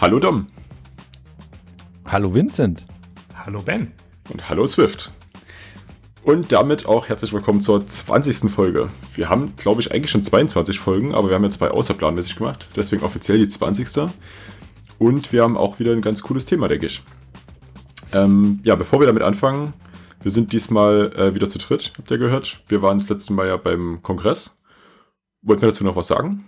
Hallo Dom. Hallo Vincent. Hallo Ben. Und hallo Swift. Und damit auch herzlich willkommen zur 20. Folge. Wir haben, glaube ich, eigentlich schon 22 Folgen, aber wir haben ja zwei außerplanmäßig gemacht. Deswegen offiziell die 20. Und wir haben auch wieder ein ganz cooles Thema, denke ich. Ähm, ja, bevor wir damit anfangen, wir sind diesmal äh, wieder zu dritt, habt ihr gehört. Wir waren das letzte Mal ja beim Kongress. Wollten wir dazu noch was sagen?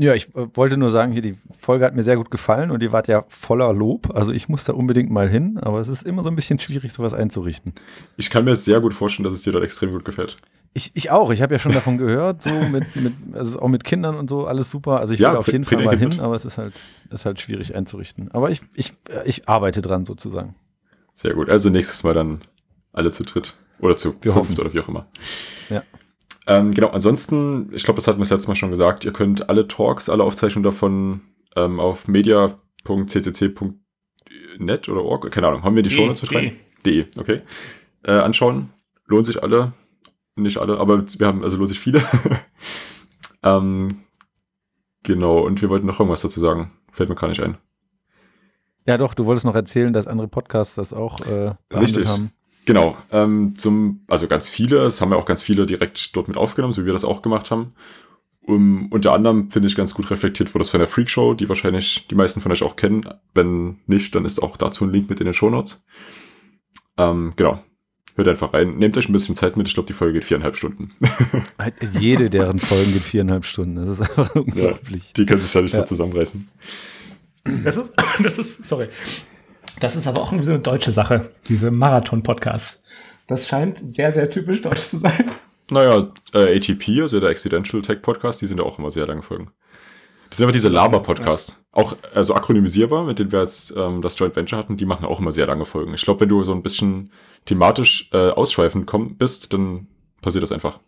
Ja, ich äh, wollte nur sagen, hier die Folge hat mir sehr gut gefallen und die war ja voller Lob. Also ich muss da unbedingt mal hin, aber es ist immer so ein bisschen schwierig, sowas einzurichten. Ich kann mir sehr gut vorstellen, dass es dir dort extrem gut gefällt. Ich, ich auch. Ich habe ja schon davon gehört, so mit, mit, also auch mit Kindern und so, alles super. Also ich ja, will auf jeden Fall mal hin, aber es ist halt, ist halt schwierig einzurichten. Aber ich, ich, ich arbeite dran sozusagen. Sehr gut. Also nächstes Mal dann alle zu dritt. Oder zu Wir fünft hoffen. oder wie auch immer. Ja. Ähm, genau, ansonsten, ich glaube, das hatten wir das letzte Mal schon gesagt, ihr könnt alle Talks, alle Aufzeichnungen davon ähm, auf media.ccc.net oder org, keine Ahnung, haben wir die Show Notes mit rein? De, okay. Äh, anschauen. Lohnt sich alle. Nicht alle, aber wir haben, also lohnt sich viele. ähm, genau, und wir wollten noch irgendwas dazu sagen. Fällt mir gar nicht ein. Ja, doch, du wolltest noch erzählen, dass andere Podcasts das auch äh, Richtig. haben. Genau, ähm, zum, also ganz viele, es haben ja auch ganz viele direkt dort mit aufgenommen, so wie wir das auch gemacht haben. Um, unter anderem finde ich ganz gut reflektiert wurde das von der Freak Show, die wahrscheinlich die meisten von euch auch kennen. Wenn nicht, dann ist auch dazu ein Link mit in den Shownotes. Ähm, genau. Hört einfach rein. Nehmt euch ein bisschen Zeit mit. Ich glaube, die Folge geht viereinhalb Stunden. Halt Jede deren Folgen geht viereinhalb Stunden. Das ist einfach unglaublich. Ja, die können sich ja nicht Ja. so zusammenreißen. Das ist, das ist, sorry. Das ist aber auch irgendwie so eine deutsche Sache, diese Marathon-Podcasts. Das scheint sehr, sehr typisch deutsch zu sein. Naja, äh, ATP, also der Accidental Tech Podcast, die sind ja auch immer sehr lange Folgen. Das sind einfach diese Laber-Podcasts. Auch, also akronymisierbar, mit denen wir jetzt ähm, das Joint Venture hatten, die machen auch immer sehr lange Folgen. Ich glaube, wenn du so ein bisschen thematisch äh, ausschweifend komm, bist, dann passiert das einfach.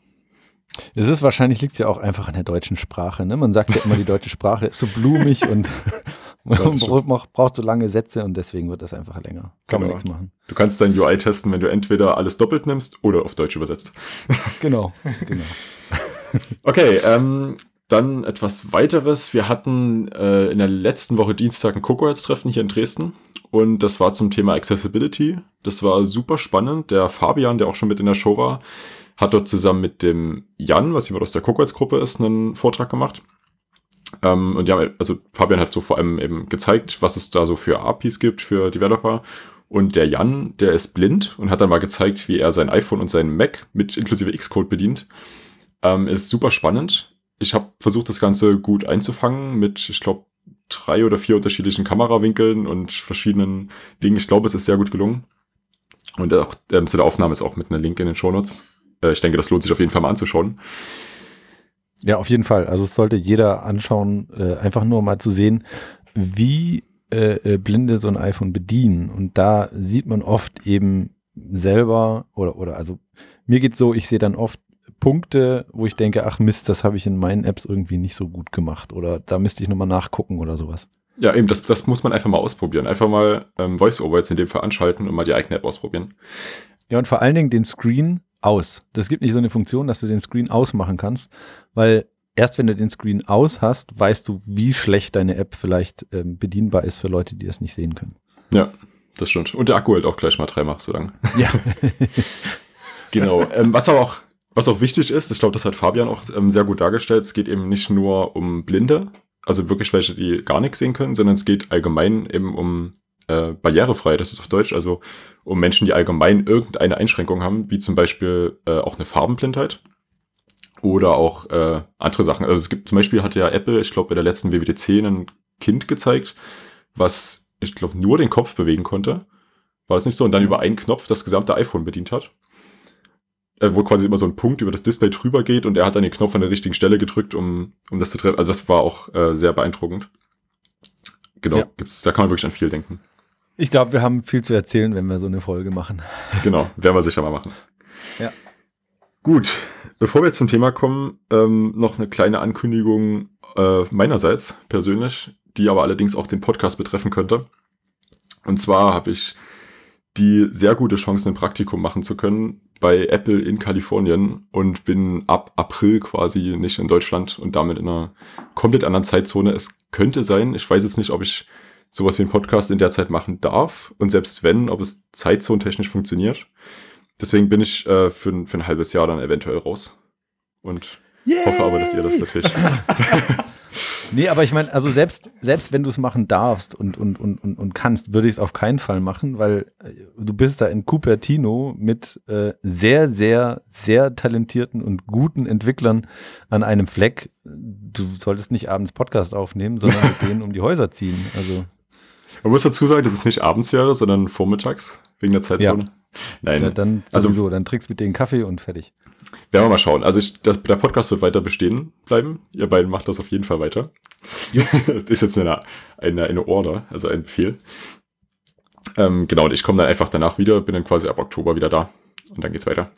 Es ist wahrscheinlich liegt es ja auch einfach an der deutschen Sprache. Ne? Man sagt ja immer, die deutsche Sprache ist so blumig und man das stimmt. braucht, so lange Sätze und deswegen wird das einfach länger. Kann man Genau. nichts machen. Du kannst dein UI testen, wenn du entweder alles doppelt nimmst oder auf Deutsch übersetzt. Genau, genau. Okay, ähm, dann etwas weiteres. Wir hatten äh, in der letzten Woche Dienstag ein Cocoheads-Treffen hier in Dresden und das war zum Thema Accessibility. Das war super spannend. Der Fabian, der auch schon mit in der Show war, hat dort zusammen mit dem Jan, was jemand aus der Cocoheads-Gruppe ist, einen Vortrag gemacht. Ähm, und ja, also Fabian hat so vor allem eben gezeigt, was es da so für APIs gibt für Developer. Und der Jan, der ist blind und hat dann mal gezeigt, wie er sein iPhone und seinen Mac mit inklusive Xcode bedient. Ähm, ist super spannend. Ich habe versucht, das Ganze gut einzufangen mit, ich glaube, drei oder vier unterschiedlichen Kamerawinkeln und verschiedenen Dingen. Ich glaube, es ist sehr gut gelungen. Und auch ähm, zu der Aufnahme ist auch mit einem Link in den Shownotes. Äh, ich denke, das lohnt sich auf jeden Fall mal anzuschauen. Ja, auf jeden Fall. Also es sollte jeder anschauen, äh, einfach nur mal zu sehen, wie äh, äh, Blinde so ein iPhone bedienen. Und da sieht man oft eben selber oder oder also mir geht's so, ich sehe dann oft Punkte, wo ich denke, ach Mist, das habe ich in meinen Apps irgendwie nicht so gut gemacht oder da müsste ich nochmal nachgucken oder sowas. Ja, eben, das, das muss man einfach mal ausprobieren. Einfach mal ähm, VoiceOver jetzt in dem Fall anschalten und mal die eigene App ausprobieren. Ja, und vor allen Dingen den Screen aus. Das gibt nicht so eine Funktion, dass du den Screen ausmachen kannst, weil erst wenn du den Screen aus hast, weißt du, wie schlecht deine App vielleicht ähm, bedienbar ist für Leute, die das nicht sehen können. Ja, das stimmt. Und der Akku hält auch gleich mal dreimal so lang. Ja. Genau. ähm, was aber auch, was auch wichtig ist, ich glaube, das hat Fabian auch ähm, sehr gut dargestellt, es geht eben nicht nur um Blinde, also wirklich welche, die gar nichts sehen können, sondern es geht allgemein eben um äh, barrierefrei, das ist auf Deutsch, also um Menschen, die allgemein irgendeine Einschränkung haben, wie zum Beispiel äh, auch eine Farbenblindheit oder auch äh, andere Sachen. Also es gibt zum Beispiel hat ja Apple, ich glaube bei der letzten WWDC ein Kind gezeigt, was ich glaube nur den Kopf bewegen konnte. War das nicht so? Und dann über einen Knopf das gesamte iPhone bedient hat. Äh, wo quasi immer so ein Punkt über das Display drüber geht und er hat dann den Knopf an der richtigen Stelle gedrückt, um, um das zu treffen. Also das war auch äh, sehr beeindruckend. Genau, Ja. gibt's, da kann man wirklich an viel denken. Ich glaube, wir haben viel zu erzählen, wenn wir so eine Folge machen. Genau, werden wir sicher mal machen. Ja. Gut, bevor wir jetzt zum Thema kommen, ähm, noch eine kleine Ankündigung äh, meinerseits persönlich, die aber allerdings auch den Podcast betreffen könnte. Und zwar habe ich die sehr gute Chance, ein Praktikum machen zu können bei Apple in Kalifornien und bin ab April quasi nicht in Deutschland und damit in einer komplett anderen Zeitzone. Es könnte sein, ich weiß jetzt nicht, ob ich sowas wie einen Podcast in der Zeit machen darf und selbst wenn, ob es zeitzonentechnisch funktioniert. Deswegen bin ich äh, für, für ein halbes Jahr dann eventuell raus und Yay! hoffe aber, dass ihr das natürlich Nee, aber ich meine, also selbst, selbst wenn du es machen darfst und, und, und, und, und kannst, würde ich es auf keinen Fall machen, weil äh, du bist da in Cupertino mit äh, sehr, sehr, sehr talentierten und guten Entwicklern an einem Fleck. Du solltest nicht abends Podcast aufnehmen, sondern mit denen um die Häuser ziehen. Also. Man muss dazu sagen, dass es nicht abends wäre, sondern vormittags, wegen der Zeitzone. Ja. Nein. Ja, dann also sowieso, also, dann trinkst du mit denen Kaffee und fertig. Werden wir mal schauen. Also ich, das, der Podcast wird weiter bestehen bleiben. Ihr beiden macht das auf jeden Fall weiter. das ist jetzt eine, eine, eine Order, also ein Befehl. Ähm, genau, und ich komme dann einfach danach wieder, bin dann quasi ab Oktober wieder da. Und dann geht's weiter.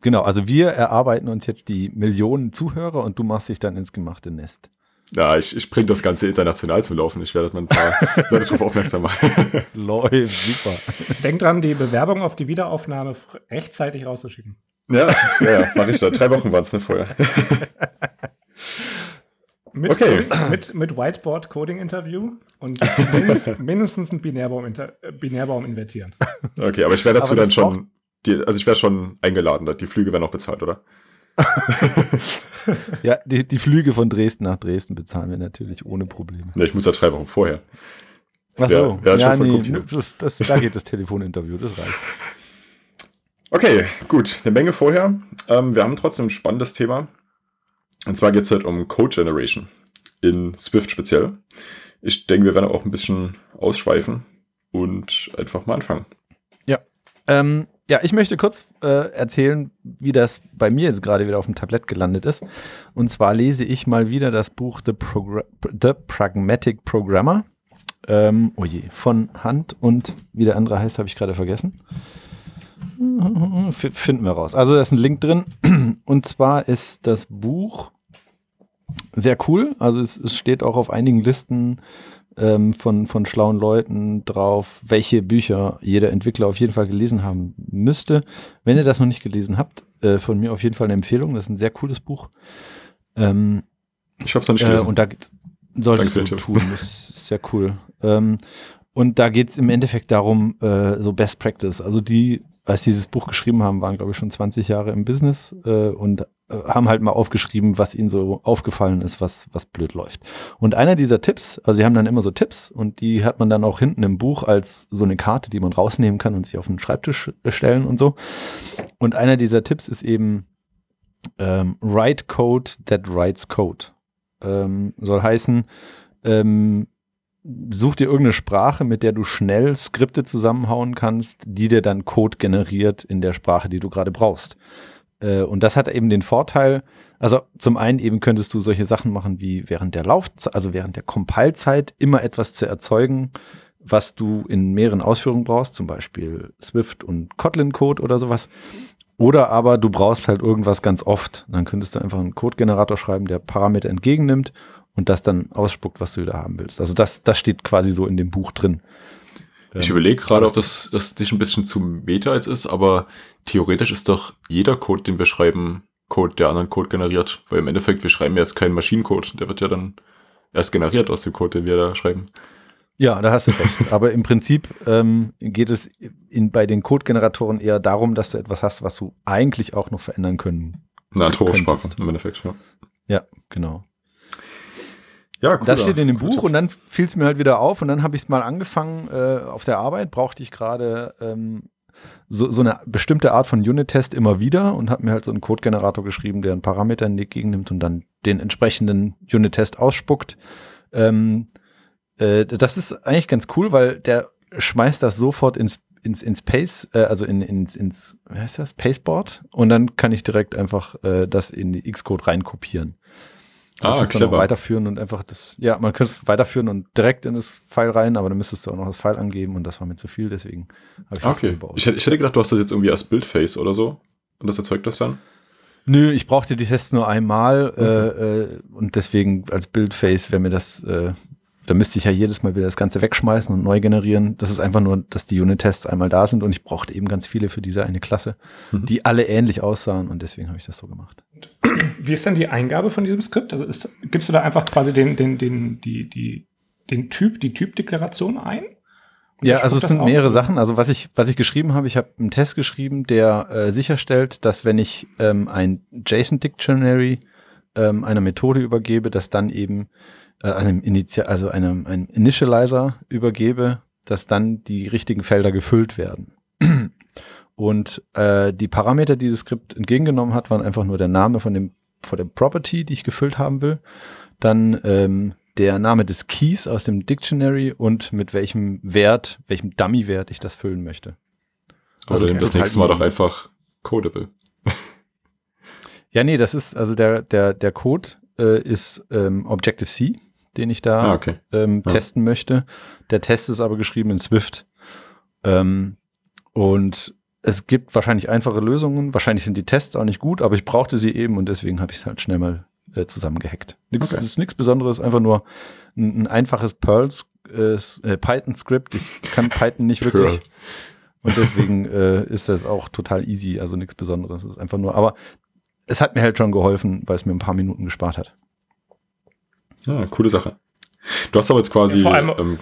Genau, also wir erarbeiten uns jetzt die Millionen Zuhörer und du machst dich dann ins gemachte Nest. Ja, ich, ich bringe das Ganze international zum Laufen. Ich werde mal ein paar Leute darauf aufmerksam machen. Läuft, super. Denk dran, die Bewerbung auf die Wiederaufnahme rechtzeitig rauszuschicken. Ja, ja, ja mache ich da. Drei Wochen waren es ne, vorher. mit, okay. mit, mit Whiteboard-Coding-Interview und mindestens, mindestens ein Binärbaum, äh, Binärbaum invertieren. Okay, aber ich werde dazu dann schon, die, also ich werde schon eingeladen. Die Flüge werden auch bezahlt, oder? ja, die, die Flüge von Dresden nach Dresden bezahlen wir natürlich ohne Probleme. Ja, ich muss ja drei Wochen vorher. Das Ach so, wär, wär ja, nee, das, das, da geht das Telefoninterview, das reicht. Okay, gut, eine Menge vorher. Ähm, wir haben trotzdem ein spannendes Thema. Und zwar geht es halt um Code Generation in Swift speziell. Ich denke, wir werden auch ein bisschen ausschweifen und einfach mal anfangen. Ja, ähm, ja, ich möchte kurz äh, erzählen, wie das bei mir jetzt gerade wieder auf dem Tablett gelandet ist. Und zwar lese ich mal wieder das Buch The, Progr The Pragmatic Programmer. Ähm, oh je, von Hand und wie der andere heißt, habe ich gerade vergessen. F finden wir raus. Also da ist ein Link drin. Und zwar ist das Buch sehr cool. Also es, es steht auch auf einigen Listen ähm, von, von schlauen Leuten drauf, welche Bücher jeder Entwickler auf jeden Fall gelesen haben müsste. Wenn ihr das noch nicht gelesen habt, äh, von mir auf jeden Fall eine Empfehlung. Das ist ein sehr cooles Buch. Ähm, ich habe es noch nicht gelesen. Äh, und da solltest Danke, du tun. Das ist sehr cool. Ähm, und da geht es im Endeffekt darum, äh, so Best Practice. Also die, als sie dieses Buch geschrieben haben, waren, glaube ich, schon 20 Jahre im Business äh, und äh, haben halt mal aufgeschrieben, was ihnen so aufgefallen ist, was, was blöd läuft. Und einer dieser Tipps, also sie haben dann immer so Tipps und die hat man dann auch hinten im Buch als so eine Karte, die man rausnehmen kann und sich auf den Schreibtisch stellen und so. Und einer dieser Tipps ist eben ähm, Write Code that writes Code. Ähm, soll heißen, ähm, such dir irgendeine Sprache, mit der du schnell Skripte zusammenhauen kannst, die dir dann Code generiert in der Sprache, die du gerade brauchst. Äh, und das hat eben den Vorteil, also zum einen eben könntest du solche Sachen machen wie während der Laufzeit, also während der Compile-Zeit immer etwas zu erzeugen, was du in mehreren Ausführungen brauchst, zum Beispiel Swift und Kotlin-Code oder sowas. Oder aber du brauchst halt irgendwas ganz oft. Dann könntest du einfach einen Code-Generator schreiben, der Parameter entgegennimmt und das dann ausspuckt, was du da haben willst. Also das, das steht quasi so in dem Buch drin. Ich überlege gerade, ob das, das nicht ein bisschen zu Meta jetzt ist, aber theoretisch ist doch jeder Code, den wir schreiben, Code, der anderen Code generiert. Weil im Endeffekt, wir schreiben jetzt keinen Maschinencode. Der wird ja dann erst generiert aus dem Code, den wir da schreiben. Ja, da hast du recht. Aber im Prinzip ähm, geht es in, bei den Code-Generatoren eher darum, dass du etwas hast, was du eigentlich auch noch verändern können. Eine Antoraussprache im Endeffekt, ja. Ja, genau. Ja, cool. Das steht in dem Buch und dann fiel es mir halt wieder auf und dann habe ich es mal angefangen. Äh, auf der Arbeit brauchte ich gerade ähm, so, so eine bestimmte Art von Unit-Test immer wieder und habe mir halt so einen Code-Generator geschrieben, der einen Parameter entgegennimmt und dann den entsprechenden Unit-Test ausspuckt. Ähm, äh, das ist eigentlich ganz cool, weil der schmeißt das sofort ins ins, ins Pace, äh, also in, ins, ins, wie heißt das, Paceboard und dann kann ich direkt einfach äh, das in die Xcode reinkopieren. Ah, kannst clever. Dann weiterführen und einfach das, ja, man könnte es weiterführen und direkt in das File rein, aber dann müsstest du auch noch das File angeben und das war mir zu viel, deswegen habe ich das okay. gebaut. Ich, ich hätte gedacht, du hast das jetzt irgendwie als Bildface oder so und das erzeugt das dann? Nö, ich brauchte die Tests nur einmal okay. äh, äh, und deswegen als Bildface wäre mir das, äh, da müsste ich ja jedes Mal wieder das Ganze wegschmeißen und neu generieren. Das ist einfach nur, dass die Unit-Tests einmal da sind und ich brauchte eben ganz viele für diese eine Klasse, mhm. die alle ähnlich aussahen und deswegen habe ich das so gemacht. Wie ist denn die Eingabe von diesem Skript? Also ist, gibst du da einfach quasi den, den, den, die, die, den Typ, die Typdeklaration ein? Ja, also es sind mehrere Sachen. Also was ich, was ich geschrieben habe, ich habe einen Test geschrieben, der äh, sicherstellt, dass wenn ich ähm, ein JSON Dictionary ähm, einer Methode übergebe, dass dann eben äh, einem Initial, also einem, einem Initializer übergebe, dass dann die richtigen Felder gefüllt werden. Und äh, die Parameter, die das Skript entgegengenommen hat, waren einfach nur der Name von dem von der Property, die ich gefüllt haben will, dann ähm, der Name des Keys aus dem Dictionary und mit welchem Wert, welchem Dummy-Wert ich das füllen möchte. Also okay. das nächste Mal doch einfach Codable. ja, nee, das ist, also der, der, der Code äh, ist ähm, Objective-C den ich da ah, okay. ähm, ja. testen möchte. Der Test ist aber geschrieben in Swift. Ähm, und es gibt wahrscheinlich einfache Lösungen. Wahrscheinlich sind die Tests auch nicht gut, aber ich brauchte sie eben und deswegen habe ich es halt schnell mal äh, zusammengehackt. Nix, okay. ist nichts Besonderes, einfach nur ein, ein einfaches Perl äh, äh, Python-Skript. Ich kann Python nicht wirklich. Und deswegen äh, ist das auch total easy, also nichts Besonderes. Es ist einfach nur, aber es hat mir halt schon geholfen, weil es mir ein paar Minuten gespart hat. Ja, coole Sache. Du hast aber jetzt quasi ja, ähm,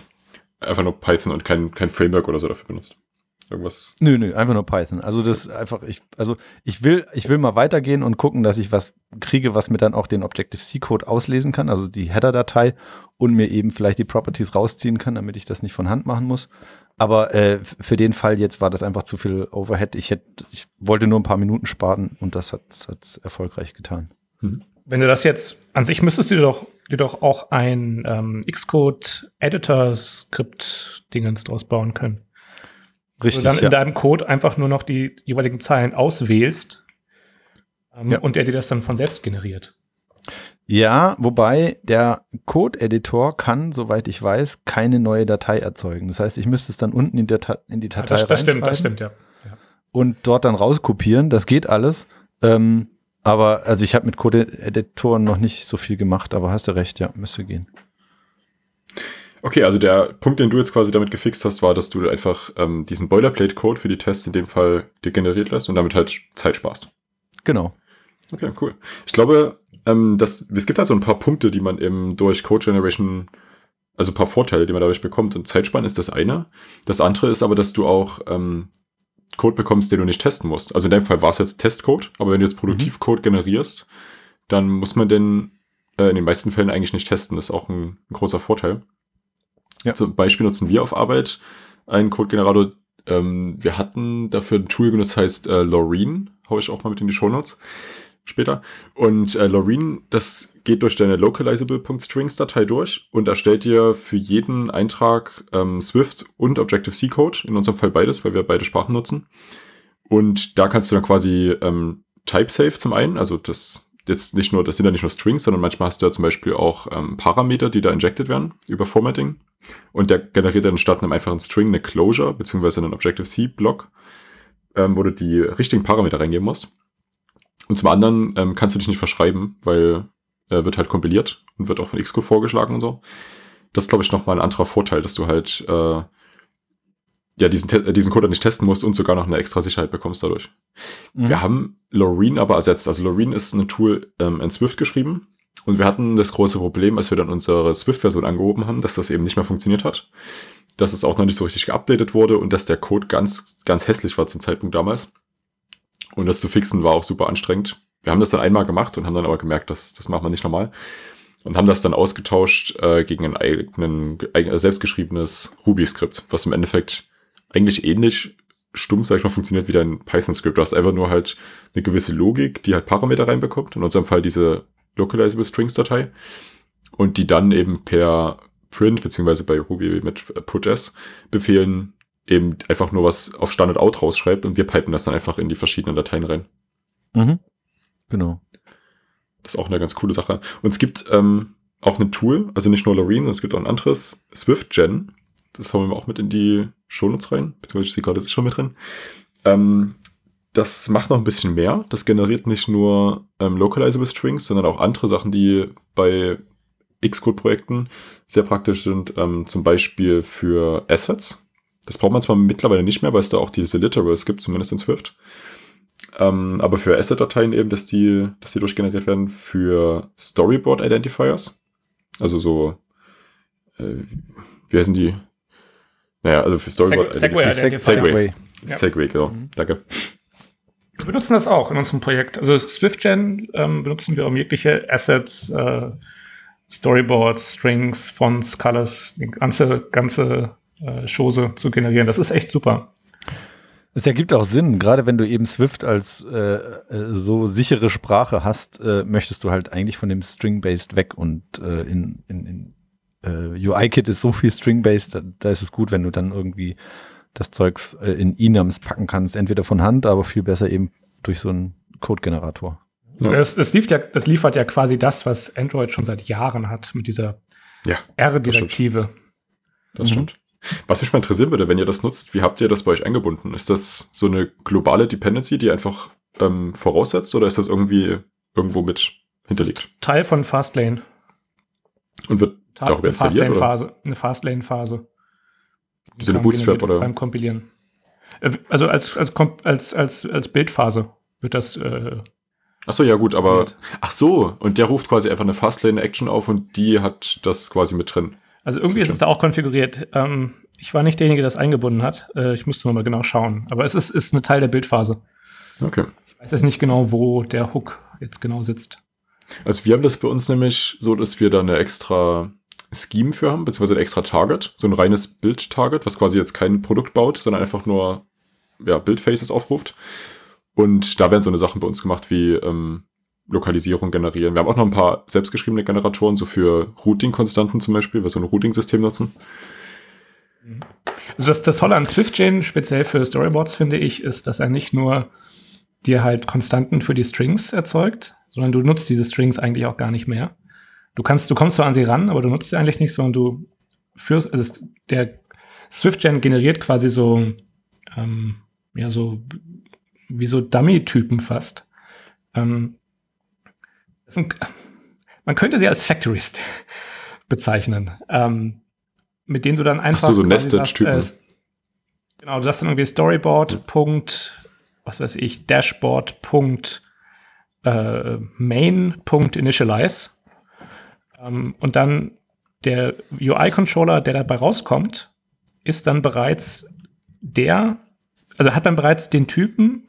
einfach nur Python und kein, kein Framework oder so dafür benutzt. Irgendwas. Nö, nö, einfach nur Python. Also das einfach, ich, also ich will, ich will mal weitergehen und gucken, dass ich was kriege, was mir dann auch den Objective-C-Code auslesen kann, also die Header-Datei und mir eben vielleicht die Properties rausziehen kann, damit ich das nicht von Hand machen muss. Aber äh, für den Fall jetzt war das einfach zu viel Overhead. Ich hätte, ich wollte nur ein paar Minuten sparen und das hat es erfolgreich getan. Mhm. Wenn du das jetzt, an sich müsstest du dir doch dir doch auch ein ähm, Xcode-Editor-Skript-Dingens draus bauen können. Richtig. Du dann ja. in deinem Code einfach nur noch die jeweiligen Zeilen auswählst ähm, ja. und er dir das dann von selbst generiert. Ja, wobei der Code-Editor kann, soweit ich weiß, keine neue Datei erzeugen. Das heißt, ich müsste es dann unten in, der in die Datei ja, das, das stimmt, das stimmt, ja. ja. Und dort dann rauskopieren. Das geht alles. Ähm, aber also ich habe mit Code-Editoren noch nicht so viel gemacht, aber hast du recht, ja, müsste gehen. Okay, also der Punkt, den du jetzt quasi damit gefixt hast, war, dass du einfach ähm, diesen Boilerplate-Code für die Tests in dem Fall dir generiert lässt und damit halt Zeit sparst. Genau. Okay, cool. Ich glaube, ähm, dass, es gibt halt so ein paar Punkte, die man eben durch Code Generation, also ein paar Vorteile, die man dadurch bekommt. Und Zeitsparen ist das eine. Das andere ist aber, dass du auch ähm, Code bekommst, den du nicht testen musst. Also in deinem Fall war es jetzt Testcode, aber wenn du jetzt Produktivcode mhm. generierst, dann muss man den äh, in den meisten Fällen eigentlich nicht testen. Das ist auch ein, ein großer Vorteil. Ja. Zum Beispiel nutzen wir auf Arbeit einen Code-Generator. Ähm, wir hatten dafür ein Tool genutzt, das heißt äh, Loreen. Hau ich auch mal mit in die Show Notes später. Und äh, Loreen, das geht durch deine localizable.strings-Datei durch und erstellt dir für jeden Eintrag ähm, Swift und Objective-C-Code, in unserem Fall beides, weil wir beide Sprachen nutzen. Und da kannst du dann quasi ähm, Type-Safe zum einen, also das jetzt nicht nur, das sind ja nicht nur Strings, sondern manchmal hast du ja zum Beispiel auch ähm, Parameter, die da injected werden über Formatting. Und der generiert dann statt einem einfachen String eine Closure, beziehungsweise einen Objective-C-Block, ähm, wo du die richtigen Parameter reingeben musst. Und zum anderen ähm, kannst du dich nicht verschreiben, weil äh, wird halt kompiliert und wird auch von Xcode vorgeschlagen und so. Das ist, glaube ich, nochmal ein anderer Vorteil, dass du halt äh, ja diesen, äh, diesen Code nicht testen musst und sogar noch eine extra Sicherheit bekommst dadurch. Mhm. Wir haben Loreen aber ersetzt. Also Loreen ist ein Tool ähm, in Swift geschrieben und wir hatten das große Problem, als wir dann unsere Swift-Version angehoben haben, dass das eben nicht mehr funktioniert hat. Dass es auch noch nicht so richtig geupdatet wurde und dass der Code ganz, ganz hässlich war zum Zeitpunkt damals. Und das zu fixen war auch super anstrengend. Wir haben das dann einmal gemacht und haben dann aber gemerkt, dass das machen wir nicht normal. Und haben das dann ausgetauscht äh, gegen ein eigenen, eigen, selbstgeschriebenes Ruby-Skript, was im Endeffekt eigentlich ähnlich stumm, sag ich mal, funktioniert wie dein Python-Skript. Du hast einfach nur halt eine gewisse Logik, die halt Parameter reinbekommt. In unserem Fall diese Localizable Strings-Datei. Und die dann eben per Print, beziehungsweise bei Ruby mit PutS Befehlen eben einfach nur was auf Standard Out rausschreibt und wir pipen das dann einfach in die verschiedenen Dateien rein. Mhm. Genau. Das ist auch eine ganz coole Sache. Und es gibt ähm, auch ein Tool, also nicht nur Loreen, sondern es gibt auch ein anderes, SwiftGen. Das haben wir auch mit in die Shownotes rein, beziehungsweise ich sehe gerade, das ist schon mit drin. Ähm, das macht noch ein bisschen mehr. Das generiert nicht nur ähm, Localizable Strings, sondern auch andere Sachen, die bei Xcode-Projekten sehr praktisch sind, ähm, zum Beispiel für Assets. Das braucht man zwar mittlerweile nicht mehr, weil es da auch diese Literals gibt, zumindest in Swift. Ähm, aber für Asset-Dateien eben, dass die, dass die durchgeneriert werden, für Storyboard-Identifiers. Also so, äh, wie heißen die? Naja, also für Storyboard. Segway. Segway. Segway. Segway, genau. Mhm. Danke. Wir benutzen das auch in unserem Projekt. Also SwiftGen ähm, benutzen wir, um jegliche Assets, äh, Storyboards, Strings, Fonts, Colors, die ganze, ganze äh, Chose zu generieren. Das ist echt super. Es ergibt auch Sinn, gerade wenn du eben Swift als äh, äh so sichere Sprache hast, äh, möchtest du halt eigentlich von dem String-Based weg und äh, in, in, in äh, UI-Kit ist so viel String-Based, da, da, ist es gut, wenn du dann irgendwie das Zeugs äh, in Enums packen kannst, entweder von Hand, aber viel besser eben durch so einen Code-Generator. Ja. Es, es, liefert ja, es liefert ja quasi das, was Android schon seit Jahren hat mit dieser ja, R-Direktive. Das stimmt. Was mich mal interessieren würde, wenn ihr das nutzt, wie habt ihr das bei euch eingebunden? Ist das so eine globale Dependency, die einfach ähm, voraussetzt oder ist das irgendwie irgendwo mit hinterlegt? Teil von Fastlane. Und wird Teil darüber installiert? Fastlane-Phase. Eine Fastlane-Phase. So eine Bootstrap oder? Beim Kompilieren. Äh, also als, als, als, als, als Bildphase wird das. Äh, ach so, ja gut, aber. Ach so, und der ruft quasi einfach eine Fastlane-Action auf und die hat das quasi mit drin. Also irgendwie ist es da auch konfiguriert. Ähm, ich war nicht derjenige, der das eingebunden hat. Äh, ich musste mal genau schauen. Aber es ist, ist ein Teil der Bildphase. Okay. Ich weiß jetzt nicht genau, wo der Hook jetzt genau sitzt. Also wir haben das bei uns nämlich so, dass wir da eine extra Scheme für haben, beziehungsweise ein extra Target, so ein reines Bild-Target, was quasi jetzt kein Produkt baut, sondern einfach nur ja, Bildfaces aufruft. Und da werden so eine Sachen bei uns gemacht wie ähm, Lokalisierung generieren. Wir haben auch noch ein paar selbstgeschriebene Generatoren, so für Routing-Konstanten zum Beispiel, weil so ein Routing-System nutzen. Also das, das Tolle an SwiftJane, speziell für Storyboards, finde ich, ist, dass er nicht nur dir halt Konstanten für die Strings erzeugt, sondern du nutzt diese Strings eigentlich auch gar nicht mehr. Du kannst, du kommst zwar an sie ran, aber du nutzt sie eigentlich nicht, sondern du führst, also der SwiftGen generiert quasi so, ähm, ja, so, wie so Dummy-Typen fast. Ähm, sind, man könnte sie als Factories bezeichnen, ähm, mit denen du dann einfach. Ach so, so Nested-Typen. Äh, genau, du hast dann irgendwie Storyboard, Punkt, was weiß ich, Dashboard, Punkt, äh, Main, Punkt, Initialize ähm, und dann der UI-Controller, der dabei rauskommt, ist dann bereits der, also hat dann bereits den Typen,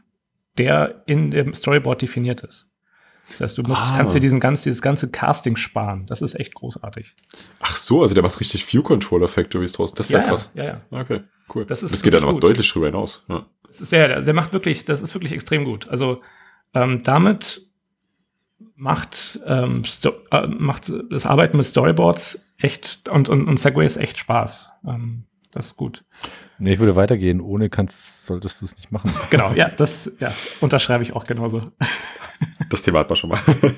der in dem Storyboard definiert ist. Das heißt, du musst, ah. kannst dir diesen ganz, dieses ganze Casting sparen. Das ist echt großartig. Ach so, also der macht richtig View Controller Factories draus. Das ist ja, ja krass. Ja, ja. Okay, cool. Das, ist das geht dann aber deutlich drüber hinaus. Ja. Das ist, ja, der macht wirklich, das ist wirklich extrem gut. Also ähm, damit macht, ähm, äh, macht das Arbeiten mit Storyboards echt und, und, und Segways echt Spaß. Ähm, das ist gut. Nee, ich würde weitergehen. Ohne kannst, solltest du es nicht machen. Genau, ja, das ja, unterschreibe ich auch genauso. Das Thema hat man schon mal.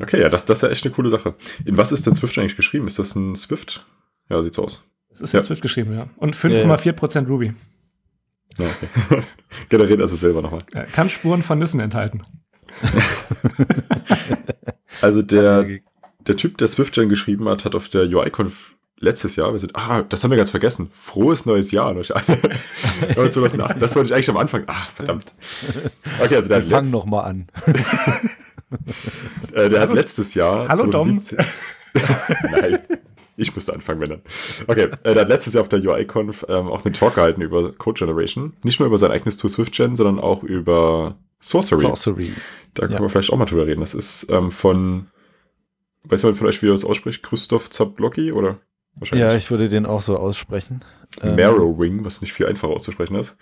okay, ja, das, das ist ja echt eine coole Sache. In was ist denn Swift eigentlich geschrieben? Ist das ein Swift? Ja, sieht so aus. Es ist ja. in Swift geschrieben, ja. Und 5,4% ja, ja. Ruby. Ja, okay. Generiert also selber nochmal. Kann Spuren von Nüssen enthalten. also der, der Typ, der SwiftGen geschrieben hat, hat auf der UIConf letztes Jahr, wir sind, ah, das haben wir ganz vergessen. Frohes neues Jahr. und sowas nach. Das wollte ich eigentlich am Anfang. Ah, verdammt. Okay, also der wir fangen noch mal an. äh, der hat letztes Jahr. Hallo 2017, Dom. Nein. Ich musste anfangen, wenn dann. Okay, äh, der hat letztes Jahr auf der UIConf ähm, auch einen Talk gehalten über Code Generation. Nicht nur über sein eigenes Tool SwiftGen, sondern auch über Sorcery. Sorcery. Da können ja. wir vielleicht auch mal drüber reden. Das ist ähm, von, weiß jemand von euch, wie er das ausspricht? Christoph Zablocki oder? Ja, ich würde den auch so aussprechen. Ähm, Marrowwing, was nicht viel einfacher auszusprechen ist.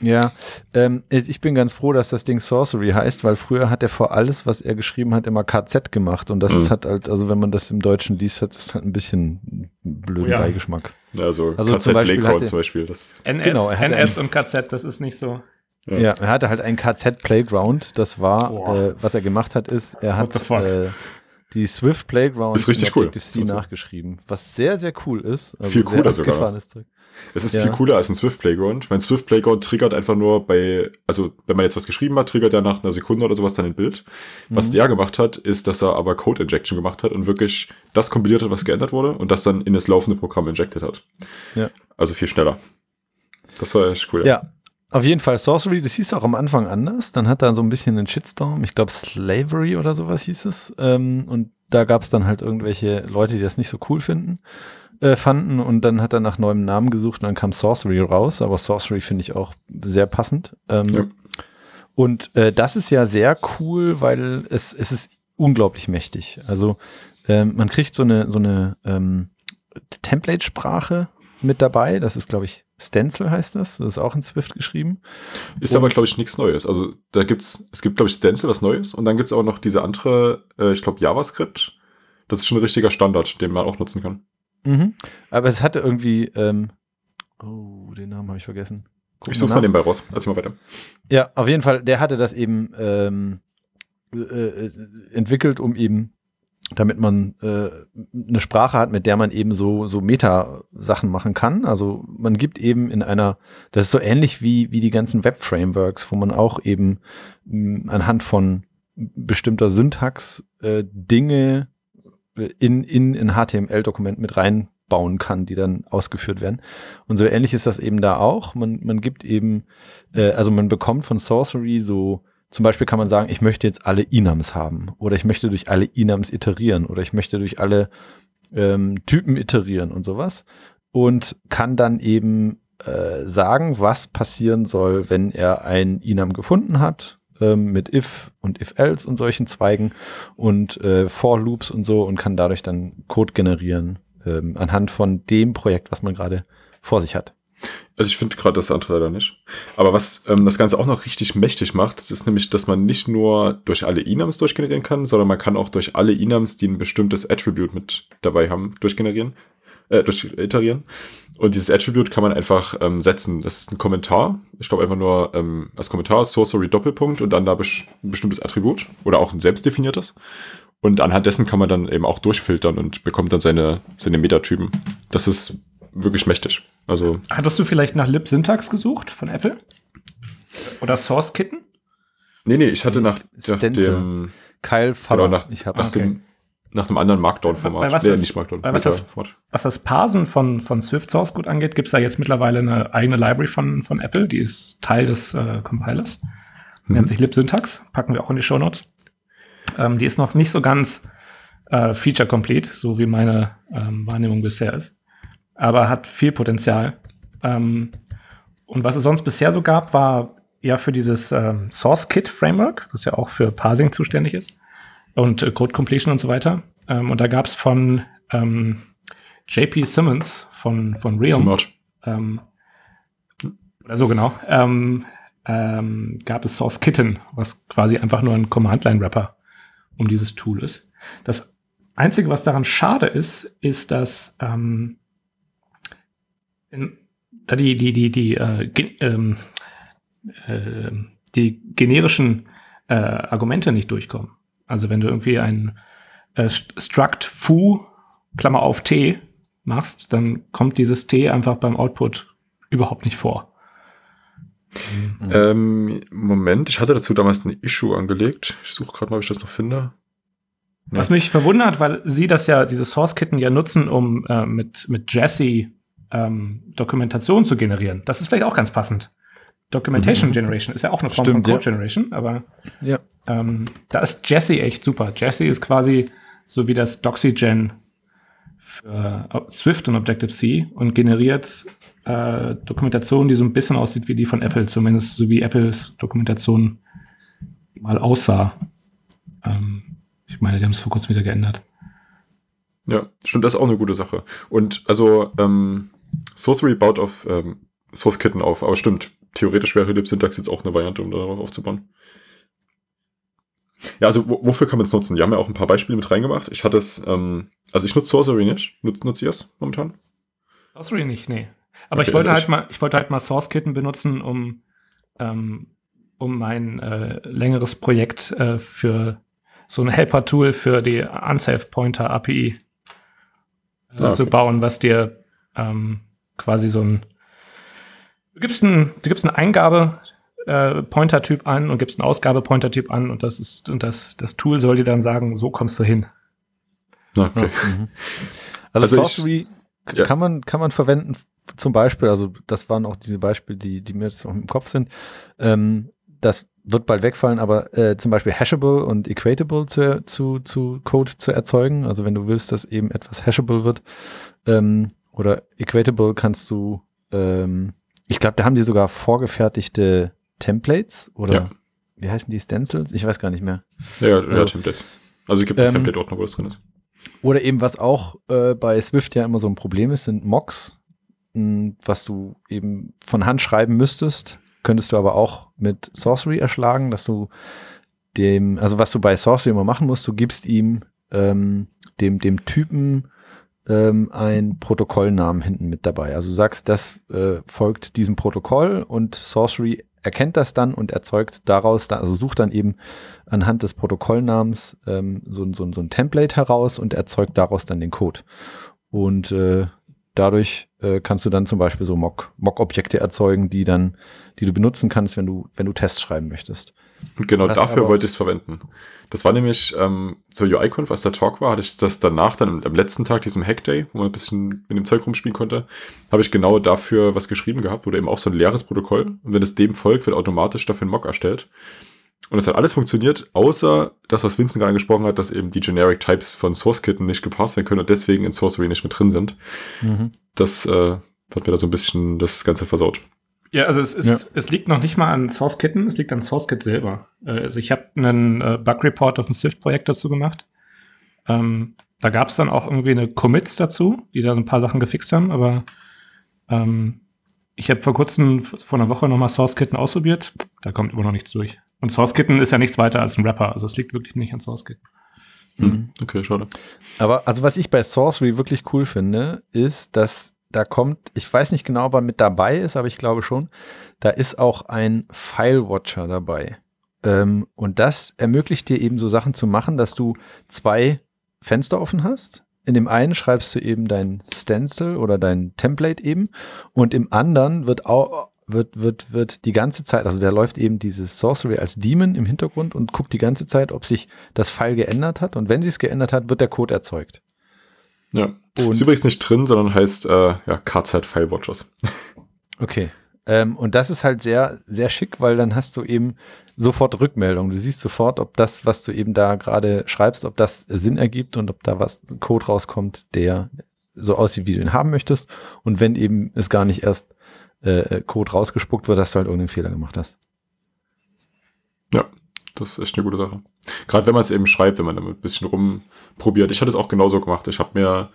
Ja, ähm, ich bin ganz froh, dass das Ding Sorcery heißt, weil früher hat er vor alles, was er geschrieben hat, immer KZ gemacht und das mhm. hat halt, also wenn man das im Deutschen liest, hat das halt ein bisschen blöden ja. Beigeschmack. Also, also KZ Playground zum Beispiel. Das NS, genau, NS und KZ, das ist nicht so. Ja. ja, er hatte halt ein KZ Playground. Das war, äh, was er gemacht hat, ist, er hat äh, die Swift Playground ist richtig cool. C nachgeschrieben, was sehr, sehr cool ist. Also Viel cooler sogar. Zeug. Es ist ja. viel cooler als ein Swift Playground. Mein Swift Playground triggert einfach nur bei, also wenn man jetzt was geschrieben hat, triggert er nach einer Sekunde oder sowas dann ein Bild. Was mhm. der gemacht hat, ist, dass er aber Code Injection gemacht hat und wirklich das kombiniert hat, was geändert wurde und das dann in das laufende Programm injected hat. Ja. Also viel schneller. Das war echt cool. Ja. Auf jeden Fall Sorcery, das hieß auch am Anfang anders. Dann hat er so ein bisschen einen Shitstorm. Ich glaube Slavery oder sowas hieß es. Ähm, und da gab es dann halt irgendwelche Leute, die das nicht so cool finden äh, fanden und dann hat er nach neuem Namen gesucht und dann kam Sorcery raus, aber Sorcery finde ich auch sehr passend. Ähm, ja. Und äh, das ist ja sehr cool, weil es, es ist unglaublich mächtig. Also ähm, man kriegt so eine, so eine ähm, Template-Sprache mit dabei. Das ist, glaube ich, Stencil heißt das. Das ist auch in Swift geschrieben. Ist und aber, glaube ich, nichts Neues. Also da gibt's, es gibt, glaube ich, Stencil, was Neues. Und dann gibt es auch noch diese andere, äh, ich glaube, JavaScript. Das ist schon ein richtiger Standard, den man auch nutzen kann. Mhm. Aber es hatte irgendwie, ähm, oh, den Namen habe ich vergessen. Gucken ich suche mal nebenbei raus. Erzähl mal weiter. Ja, auf jeden Fall, der hatte das eben ähm, äh, äh, entwickelt, um eben, damit man äh, eine Sprache hat, mit der man eben so, so Meta-Sachen machen kann. Also man gibt eben in einer, das ist so ähnlich wie, wie die ganzen Web-Frameworks, wo man auch eben mh, anhand von bestimmter Syntax äh, Dinge in, in ein HTML-Dokument mit reinbauen kann, die dann ausgeführt werden. Und so ähnlich ist das eben da auch. Man, man gibt eben, äh, also man bekommt von Sorcery so, zum Beispiel kann man sagen, ich möchte jetzt alle Enums haben oder ich möchte durch alle Enums iterieren oder ich möchte durch alle ähm, Typen iterieren und sowas und kann dann eben äh, sagen, was passieren soll, wenn er ein Enum gefunden hat ähm, mit if und if else und solchen Zweigen und äh, for Loops und so und kann dadurch dann Code generieren ähm, anhand von dem Projekt, was man gerade vor sich hat. Also ich finde gerade das andere leider nicht. Aber was ähm, das Ganze auch noch richtig mächtig macht, ist nämlich, dass man nicht nur durch alle Enums durchgenerieren kann, sondern man kann auch durch alle Enums, die ein bestimmtes Attribute mit dabei haben, durchgenerieren, äh, durch iterieren. Und dieses Attribute kann man einfach ähm, setzen. Das ist ein Kommentar. Ich glaube einfach nur ähm, als Kommentar Sorcery Doppelpunkt und dann da ein bestimmtes Attribut oder auch ein selbstdefiniertes. Und anhand dessen kann man dann eben auch durchfiltern und bekommt dann seine, seine Metatypen. Das ist wirklich mächtig. Also Hattest du vielleicht nach Lib-Syntax gesucht von Apple? Oder Source Kitten? Nee, nee, ich hatte nach, nach dem Kyle Faller. Genau, nach, ich nach okay. dem nach einem anderen Markdown-Format. Was, nee, das, nicht Markdown, was, das, was das Parsen von, von Swift Source Code angeht, gibt es da jetzt mittlerweile eine eigene Library von, von Apple, die ist Teil des äh, Compilers. Mhm. Nennt sich libsyntax, packen wir auch in die Show Notes. Ähm, die ist noch nicht so ganz äh, feature-complete, so wie meine ähm, Wahrnehmung bisher ist. Aber hat viel Potenzial. Ähm, und was es sonst bisher so gab, war ja für dieses ähm, Source Kit Framework, was ja auch für Parsing zuständig ist und äh, Code Completion und so weiter. Ähm, und da gab es von ähm, JP Simmons von, von Reum, ähm, oder so genau, ähm, ähm, gab es Source Kitten, was quasi einfach nur ein Command-Line-Wrapper um dieses Tool ist. Das Einzige, was daran schade ist, ist, dass ähm, da die, die, die, die, äh, ge, ähm, äh, die generischen äh, Argumente nicht durchkommen. Also wenn du irgendwie ein äh, Struct foo, Klammer auf T, machst, dann kommt dieses T einfach beim Output überhaupt nicht vor. Mhm. Ähm, Moment, ich hatte dazu damals ein Issue angelegt. Ich suche gerade mal, ob ich das noch finde. Nee. Was mich verwundert, weil sie das ja, diese Source-Kitten ja nutzen, um äh, mit, mit Jesse ähm, Dokumentation zu generieren. Das ist vielleicht auch ganz passend. Documentation mhm. Generation ist ja auch eine Form Stimmt, von Code ja. Generation, aber ja. ähm, da ist Jesse echt super. Jesse ist quasi so wie das DoxyGen für äh, Swift und Objective-C und generiert äh, Dokumentation, die so ein bisschen aussieht wie die von Apple, zumindest so wie Apples Dokumentation mal aussah. Ähm, ich meine, die haben es vor kurzem wieder geändert. Ja, stimmt, das ist auch eine gute Sache. Und also ähm, Sorcery baut auf ähm, Source-Kitten auf, aber stimmt, theoretisch wäre Lib-Syntax jetzt auch eine Variante, um darauf aufzubauen. Ja, also wofür kann man es nutzen? Die haben ja auch ein paar Beispiele mit reingemacht. Ich hatte es, ähm, also ich nutze Sorcery nicht. Nutzt nutz ihr es momentan? Sorcery nicht, nee. Aber okay, ich wollte also halt mal, ich wollte halt mal Source-Kitten benutzen, um, ähm, um mein äh, längeres Projekt äh, für so ein Helper-Tool für die Unsafe Pointer API äh, ah, okay. zu bauen, was dir ähm, quasi so ein du gibst ein, du gibst eine Eingabe äh, Pointer-Typ an und gibst einen Ausgabe-Pointer-Typ an und das ist und das das Tool soll dir dann sagen, so kommst du hin. Okay. Ja, mhm. Also, also Sorcery ich, ja. kann man kann man verwenden zum Beispiel, also das waren auch diese Beispiele, die die mir jetzt auch im Kopf sind. Ähm, das wird bald wegfallen, aber äh, zum Beispiel hashable und equatable zu, zu, zu Code zu erzeugen. Also wenn du willst, dass eben etwas hashable wird ähm, oder equatable kannst du, ähm, ich glaube, da haben die sogar vorgefertigte Templates oder ja. wie heißen die Stencils? Ich weiß gar nicht mehr. Ja, ja, also, Templates. Also es gibt einen ähm, Template-Ordner, wo das drin ist. Oder eben, was auch äh, bei Swift ja immer so ein Problem ist, sind Mocks, mh, was du eben von Hand schreiben müsstest könntest du aber auch mit Sorcery erschlagen, dass du dem, also was du bei Sorcery immer machen musst, du gibst ihm ähm, dem, dem Typen ähm, ein Protokollnamen hinten mit dabei. Also du sagst, das äh, folgt diesem Protokoll und Sorcery erkennt das dann und erzeugt daraus, dann, also sucht dann eben anhand des Protokollnamens ähm, so, so, so ein Template heraus und erzeugt daraus dann den Code. Und äh, dadurch äh, kannst du dann zum Beispiel so Mock, Mock-Objekte erzeugen, die dann, die du benutzen kannst, wenn du, wenn du Tests schreiben möchtest. Und genau dafür wollte ich es verwenden. Das war nämlich ähm, zur UI-Conf, als der Talk war, hatte ich das danach dann am letzten Tag, diesem Hack-Day, wo man ein bisschen mit dem Zeug rumspielen konnte, habe ich genau dafür was geschrieben gehabt, oder eben auch so ein leeres Protokoll. Und wenn es dem folgt, wird automatisch dafür ein Mock erstellt. Und es hat alles funktioniert, außer das, was Vincent gerade angesprochen hat, dass eben die Generic Types von SourceKitten nicht gepasst werden können und deswegen in Sorcery nicht mit drin sind. Mhm. Das äh, hat mir da so ein bisschen das Ganze versaut. Ja, also es, ist, ja. es liegt noch nicht mal an SourceKitten, es liegt an SourceKit selber. Äh, also ich habe einen äh, Bug-Report auf ein Swift-Projekt dazu gemacht. Ähm, da gab es dann auch irgendwie eine Commits dazu, die da so ein paar Sachen gefixt haben, aber ähm, ich habe vor kurzem, vor einer Woche nochmal SourceKitten ausprobiert. Da kommt immer noch nichts durch. Und SourceKitten ist ja nichts weiter als ein Rapper. Also es liegt wirklich nicht an SourceKitten. Hm. Mhm. Okay, schade. Aber also was ich bei Sorcery wirklich cool finde, ist, dass da kommt, ich weiß nicht genau, ob er mit dabei ist, aber ich glaube schon, da ist auch ein File-Watcher dabei. Ähm, und das ermöglicht dir eben so Sachen zu machen, dass du zwei Fenster offen hast in dem einen schreibst du eben dein Stencil oder dein Template eben und im anderen wird auch wird, wird, wird die ganze Zeit, also da läuft eben dieses Sorcery als Demon im Hintergrund und guckt die ganze Zeit, ob sich das File geändert hat. Und wenn sich es geändert hat, wird der Code erzeugt. Ja. Und ist übrigens nicht drin, sondern heißt äh, ja Cardside File Watchers. Okay. Ähm, und das ist halt sehr, sehr schick, weil dann hast du eben sofort Rückmeldung. Du siehst sofort, ob das, was du eben da gerade schreibst, ob das Sinn ergibt und ob da was Code rauskommt, der so aussieht, wie du ihn haben möchtest. Und wenn eben es gar nicht erst äh, Code rausgespuckt wird, dass du halt irgendeinen Fehler gemacht hast. Ja, das ist echt eine gute Sache. Gerade wenn man es eben schreibt, wenn man damit ein bisschen rumprobiert. Ich hatte es auch genauso gemacht. Ich habe mir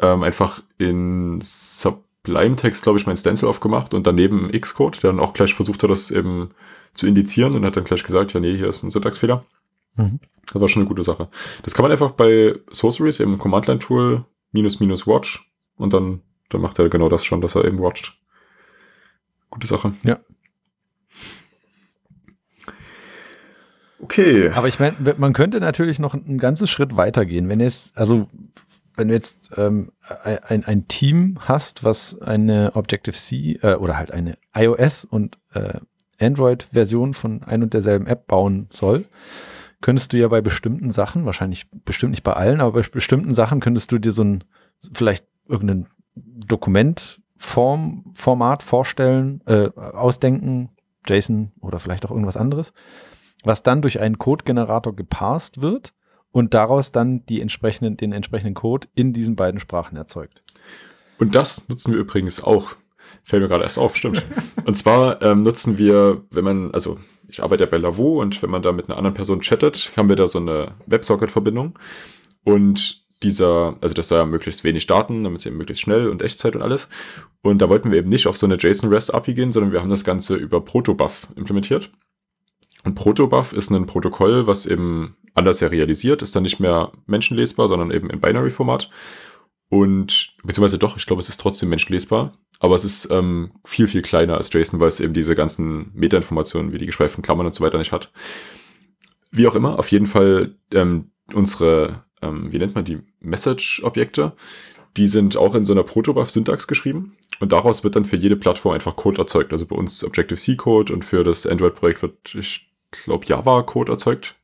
ähm, einfach in Sublime Text, glaube ich, mein Stencil aufgemacht und daneben Xcode, der dann auch gleich versucht hat, das eben zu indizieren und hat dann gleich gesagt, ja, nee, hier ist ein Syntaxfehler. Mhm. Das war schon eine gute Sache. Das kann man einfach bei Sorceries im Command-Line-Tool minus minus watch und dann, dann macht er genau das schon, dass er eben watcht. Gute Sache. Ja. Okay. Aber ich meine, man könnte natürlich noch ein ganzes Schritt weitergehen. Wenn jetzt, also wenn du jetzt ähm, ein, ein Team hast, was eine Objective-C äh, oder halt eine iOS und äh, Android-Version von ein und derselben App bauen soll, könntest du ja bei bestimmten Sachen, wahrscheinlich bestimmt nicht bei allen, aber bei bestimmten Sachen könntest du dir so ein, vielleicht irgendein Dokumentform, Format vorstellen, äh, ausdenken, JSON oder vielleicht auch irgendwas anderes, was dann durch einen Code-Generator geparst wird und daraus dann die entsprechenden, den entsprechenden Code in diesen beiden Sprachen erzeugt. Und das nutzen wir übrigens auch Fällt mir gerade erst auf, stimmt. Und zwar ähm, nutzen wir, wenn man, also ich arbeite ja bei Lavo und wenn man da mit einer anderen Person chattet, haben wir da so eine WebSocket-Verbindung. Und dieser, also das soll ja möglichst wenig Daten, damit es eben möglichst schnell und Echtzeit und alles. Und da wollten wir eben nicht auf so eine JSON-REST-API gehen, sondern wir haben das Ganze über Protobuf implementiert. Und Protobuf ist ein Protokoll, was eben anders serialisiert, ist dann nicht mehr menschenlesbar, sondern eben im Binary-Format. Und, beziehungsweise doch, ich glaube, es ist trotzdem menschenlesbar. Aber es ist ähm, viel, viel kleiner als JSON, weil es eben diese ganzen Metainformationen wie die geschweiften Klammern und so weiter nicht hat. Wie auch immer, auf jeden Fall ähm, unsere, ähm, wie nennt man die, Message-Objekte, die sind auch in so einer Protobuf-Syntax geschrieben und daraus wird dann für jede Plattform einfach Code erzeugt. Also bei uns Objective-C-Code und für das Android-Projekt wird, ich glaube, Java-Code erzeugt.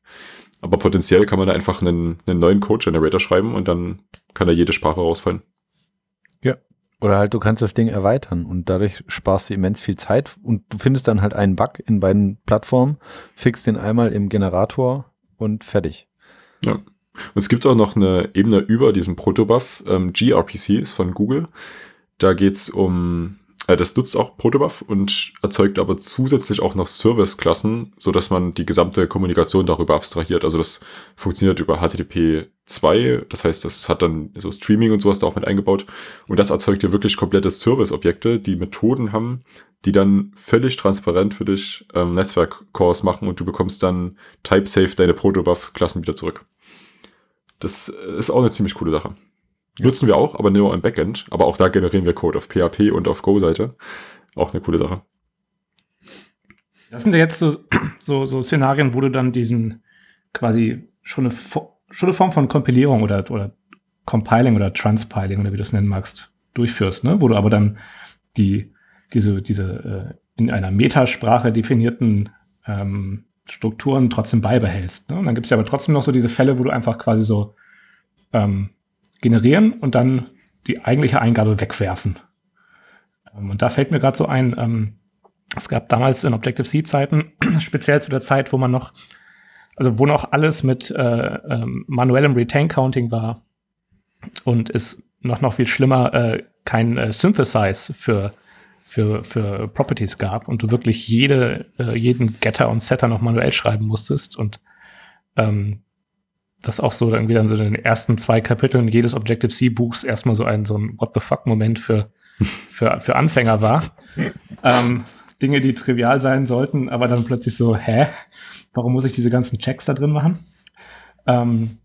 Aber potenziell kann man da einfach einen, einen neuen Code-Generator schreiben und dann kann da jede Sprache rausfallen. Ja. Oder halt, du kannst das Ding erweitern und dadurch sparst du immens viel Zeit und du findest dann halt einen Bug in beiden Plattformen, fixst den einmal im Generator und fertig. Ja. Und es gibt auch noch eine Ebene über diesem Protobuf, ähm, gRPC ist von Google. Da geht's um, äh, das nutzt auch Protobuf und erzeugt aber zusätzlich auch noch Service-Klassen, so dass man die gesamte Kommunikation darüber abstrahiert. Also das funktioniert über HTTP 2, das heißt, das hat dann so Streaming und sowas da auch mit eingebaut. Und das erzeugt dir wirklich komplette Service-Objekte, die Methoden haben, die dann völlig transparent für dich ähm, Netzwerk-Cores machen und du bekommst dann type-safe deine Protobuf-Klassen wieder zurück. Das ist auch eine ziemlich coole Sache. Nutzen wir auch, aber nur im Backend. Aber auch da generieren wir Code auf PHP und auf Go-Seite. Auch eine coole Sache. Das sind ja jetzt so, so, so Szenarien, wo du dann diesen quasi schon eine, schon eine Form von Kompilierung oder, oder Compiling oder Transpiling oder wie du es nennen magst, durchführst, ne? Wo du aber dann die, diese, diese äh, in einer Metasprache definierten ähm, Strukturen trotzdem beibehältst. Ne? Und dann gibt es ja aber trotzdem noch so diese Fälle, wo du einfach quasi so ähm, generieren und dann die eigentliche Eingabe wegwerfen. Ähm, und da fällt mir gerade so ein, ähm, es gab damals in Objective-C-Zeiten, speziell zu der Zeit, wo man noch, also wo noch alles mit äh, ähm, manuellem Retain-Counting war und es noch, noch viel schlimmer äh, kein äh, Synthesize für, für, für Properties gab und du wirklich jede, äh, jeden Getter und Setter noch manuell schreiben musstest und ähm, das auch so irgendwie dann so in den ersten zwei Kapiteln jedes Objective-C-Buchs erstmal so ein, so ein What the fuck-Moment für, für, für Anfänger war. ähm, Dinge, die trivial sein sollten, aber dann plötzlich so, hä? Warum muss ich diese ganzen Checks da drin machen? Ähm,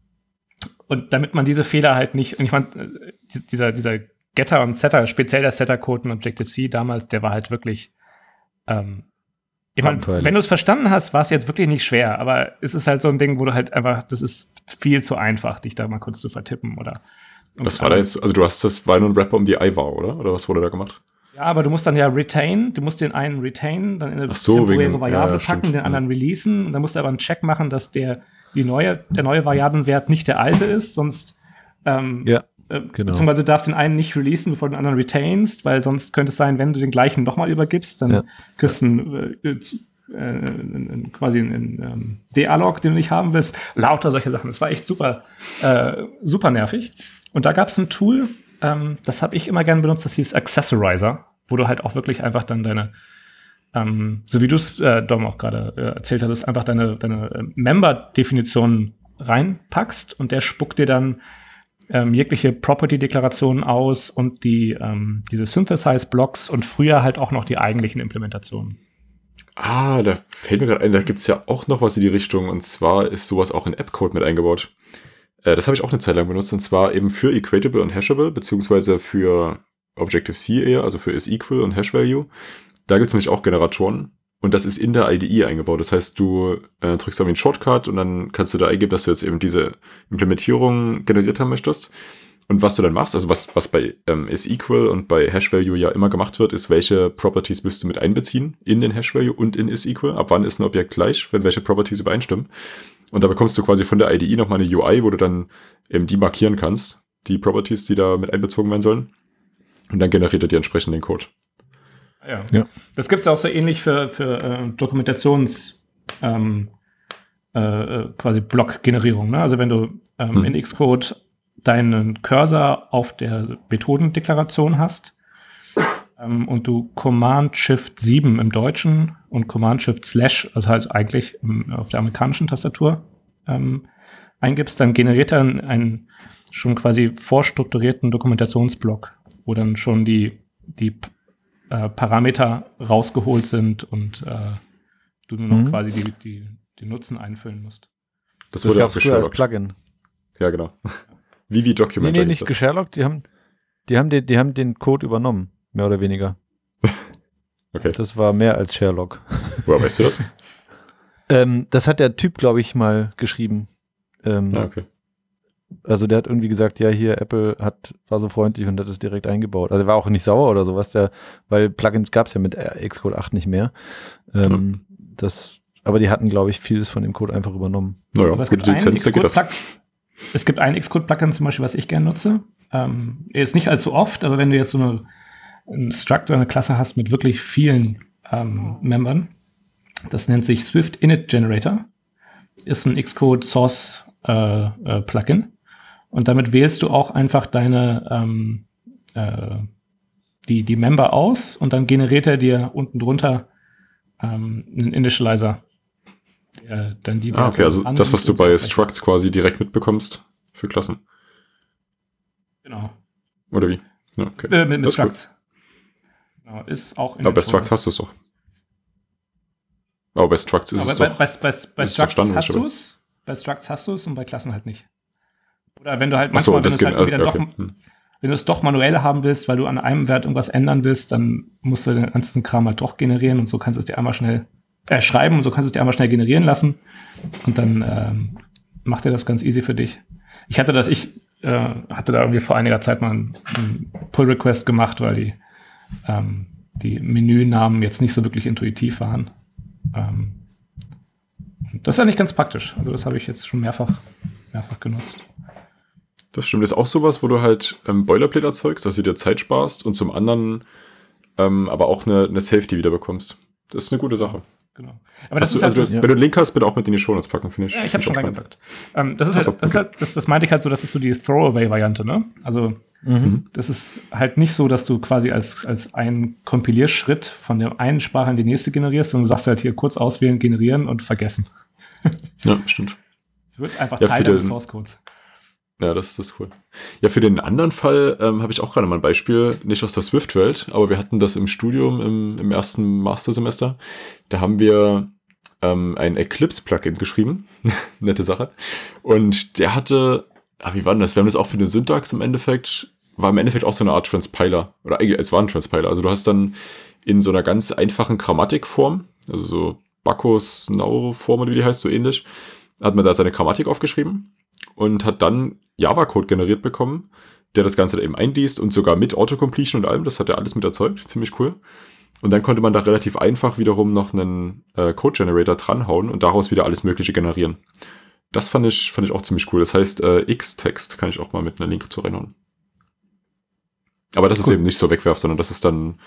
und damit man diese Fehler halt nicht, und ich meine, äh, dieser, dieser Getter und Setter, speziell der Setter-Code in Objective-C damals, der war halt wirklich ähm, ich meine, wenn du es verstanden hast, war es jetzt wirklich nicht schwer, aber es ist halt so ein Ding, wo du halt einfach, das ist viel zu einfach, dich da mal kurz zu vertippen oder. Was war da jetzt? Also du hast das war nur ein Rapper um die I war, oder? Oder was wurde da gemacht? Ja, aber du musst dann ja retain, du musst den einen retain, dann in eine so, temporäre wegen, Variable ja, packen, stimmt, den anderen releasen und dann musst du aber einen Check machen, dass der, die neue, der neue Variablenwert nicht der alte ist, sonst ähm, ja. Äh, genau. Beziehungsweise du darfst den einen nicht releasen, bevor du den anderen retainst, weil sonst könnte es sein, wenn du den gleichen nochmal übergibst, dann ja. kriegst du einen, äh, äh, quasi einen ähm, DA-Log, den du nicht haben willst. Lauter solche Sachen. Das war echt super, äh, super nervig. Und da gab es ein Tool, ähm, das habe ich immer gerne benutzt, das hieß Accessorizer, wo du halt auch wirklich einfach dann deine ähm, so wie du es, äh, Dom, auch gerade äh, erzählt hattest, einfach deine, deine äh, Member-Definition reinpackst und der spuckt dir dann ähm, jegliche Property-Deklarationen aus und die, ähm, diese Synthesize-Blocks und früher halt auch noch die eigentlichen Implementationen. Ah, da fällt mir gerade ein, da gibt's ja auch noch was in die Richtung und zwar ist sowas auch in App-Code mit eingebaut. Äh, das habe ich auch eine Zeit lang benutzt und zwar eben für Equatable und Hashable, beziehungsweise für Objective-C eher, also für isEqual und Hash-Value. Da gibt's nämlich auch Generatoren und das ist in der IDE eingebaut. Das heißt, du äh, drückst auf den Shortcut und dann kannst du da eingeben, dass du jetzt eben diese Implementierung generiert haben möchtest. Und was du dann machst, also was, was bei ähm, isEqual und bei HashValue ja immer gemacht wird, ist, welche Properties müsst du mit einbeziehen in den HashValue und in isEqual. Ab wann ist ein Objekt gleich, wenn welche Properties übereinstimmen. Und da bekommst du quasi von der IDE nochmal eine UI, wo du dann eben die markieren kannst, die Properties, die da mit einbezogen werden sollen. Und dann generiert er dir entsprechend den Code. Ja. ja. Das gibt es ja auch so ähnlich für, für äh, Dokumentations ähm, äh, quasi Blockgenerierung. Ne? Also wenn du ähm, hm. in Xcode deinen Cursor auf der Methodendeklaration hast ähm, und du Command Shift 7 im Deutschen und Command Shift Slash, also halt eigentlich im, auf der amerikanischen Tastatur ähm, eingibst, dann generiert er einen schon quasi vorstrukturierten Dokumentationsblock, wo dann schon die, die äh, Parameter rausgeholt sind und äh, du nur noch mhm. quasi die, die, die Nutzen einfüllen musst. Das, das wurde auch früher als Plugin. Ja, genau. Wie wie Document. Nee, nee, nicht gesherlockt, die haben, die, haben den, die haben den Code übernommen, mehr oder weniger. okay. Das war mehr als Sherlock. Woher weißt du das? Ähm, das hat der Typ, glaube ich, mal geschrieben. Ähm, Ja, okay. Also der hat irgendwie gesagt, ja, hier Apple hat, war so freundlich und hat es direkt eingebaut. Also er war auch nicht sauer oder sowas, der, weil Plugins gab es ja mit Xcode 8 nicht mehr. Ähm, das, aber die hatten, glaube ich, vieles von dem Code einfach übernommen. Naja, Aber es gibt, einen Lizenz, da geht das. Es gibt ein Xcode-Plugin zum Beispiel, was ich gerne nutze. Ähm, ist nicht allzu oft, aber wenn du jetzt so eine, ein Struct oder eine Klasse hast mit wirklich vielen ähm, Membern, das nennt sich Swift Init Generator, ist ein Xcode Source äh, äh, Plugin. Und damit wählst du auch einfach deine ähm, äh, die, die Member aus und dann generiert er dir unten drunter ähm, einen Initializer. der dann die Ah, okay, also das, was du bei. Structs quasi direkt mitbekommst für Klassen. Genau. Oder wie? Ja, okay. Äh, mit, mit. Structs. Genau, ist auch in Aber bei Structs hast du es doch. Aber bei Structs ist Aber es bei, doch. bei, bei, bei Structs hast du es, bei Structs hast du es und bei Klassen halt nicht. Oder wenn du halt manchmal, das wenn geht. du es halt also, okay. doch, Hm. wenn du es doch manuell haben willst, weil du an einem Wert irgendwas ändern willst, dann musst du den ganzen Kram halt doch generieren und so kannst du es dir einmal schnell äh, schreiben und so kannst du es dir einmal schnell generieren lassen und dann ähm, macht er das ganz easy für dich. Ich hatte das, ich äh, hatte da irgendwie vor einiger Zeit mal einen, einen Pull-Request gemacht, weil die, ähm, die Menünamen jetzt nicht so wirklich intuitiv waren. Ähm, das ist eigentlich ganz praktisch. Also das habe ich jetzt schon mehrfach, mehrfach genutzt. Das stimmt. Das ist auch sowas, wo du halt ähm, Boilerplate erzeugst, dass du dir Zeit sparst und zum anderen ähm, aber auch eine, eine Safety wieder bekommst. Das ist eine gute Sache. Genau. Aber das Hast ist du, also, halt, du- wenn du einen Link hast, bitte auch mit in die Shownotes packen, finde ich. Ja, ich habe schon reingepackt. Ähm, das ist Ach so, halt, das, ist okay. halt das, das meinte ich halt so, das ist so die Throwaway-Variante, ne? Also Mhm. das ist halt nicht so, dass du quasi als, als einen Kompilierschritt von der einen Sprache in die nächste generierst, sondern du sagst halt hier kurz auswählen, generieren und vergessen. Ja, stimmt. Es wird einfach Ja, Teil den- Source Codes. Ja, das, das ist cool. Ja, für den anderen Fall ähm, habe ich auch gerade mal ein Beispiel, nicht aus der Swift-Welt, aber wir hatten das im Studium im, im ersten Mastersemester. Da haben wir ähm, ein Eclipse-Plugin geschrieben. Nette Sache. Und der hatte, ah, wie war denn das? Wir haben das auch für den Syntax im Endeffekt, war im Endeffekt auch so eine Art Transpiler. Oder eigentlich, es war ein Transpiler. Also du hast dann in so einer ganz einfachen Grammatikform, also so Bacchus, Nauro-Form oder wie die heißt, so ähnlich, hat man da seine Grammatik aufgeschrieben und hat dann Java-Code generiert bekommen, der das Ganze da eben einliest und sogar mit Autocompletion und allem, das hat er alles mit erzeugt, ziemlich cool. Und dann konnte man da relativ einfach wiederum noch einen äh, Code-Generator dranhauen und daraus wieder alles Mögliche generieren. Das fand ich, fand ich auch ziemlich cool. Das heißt, äh, X-Text kann ich auch mal mit einer Link zu reinhauen. Aber das ist Cool. eben nicht so wegwerf, sondern das ist dann,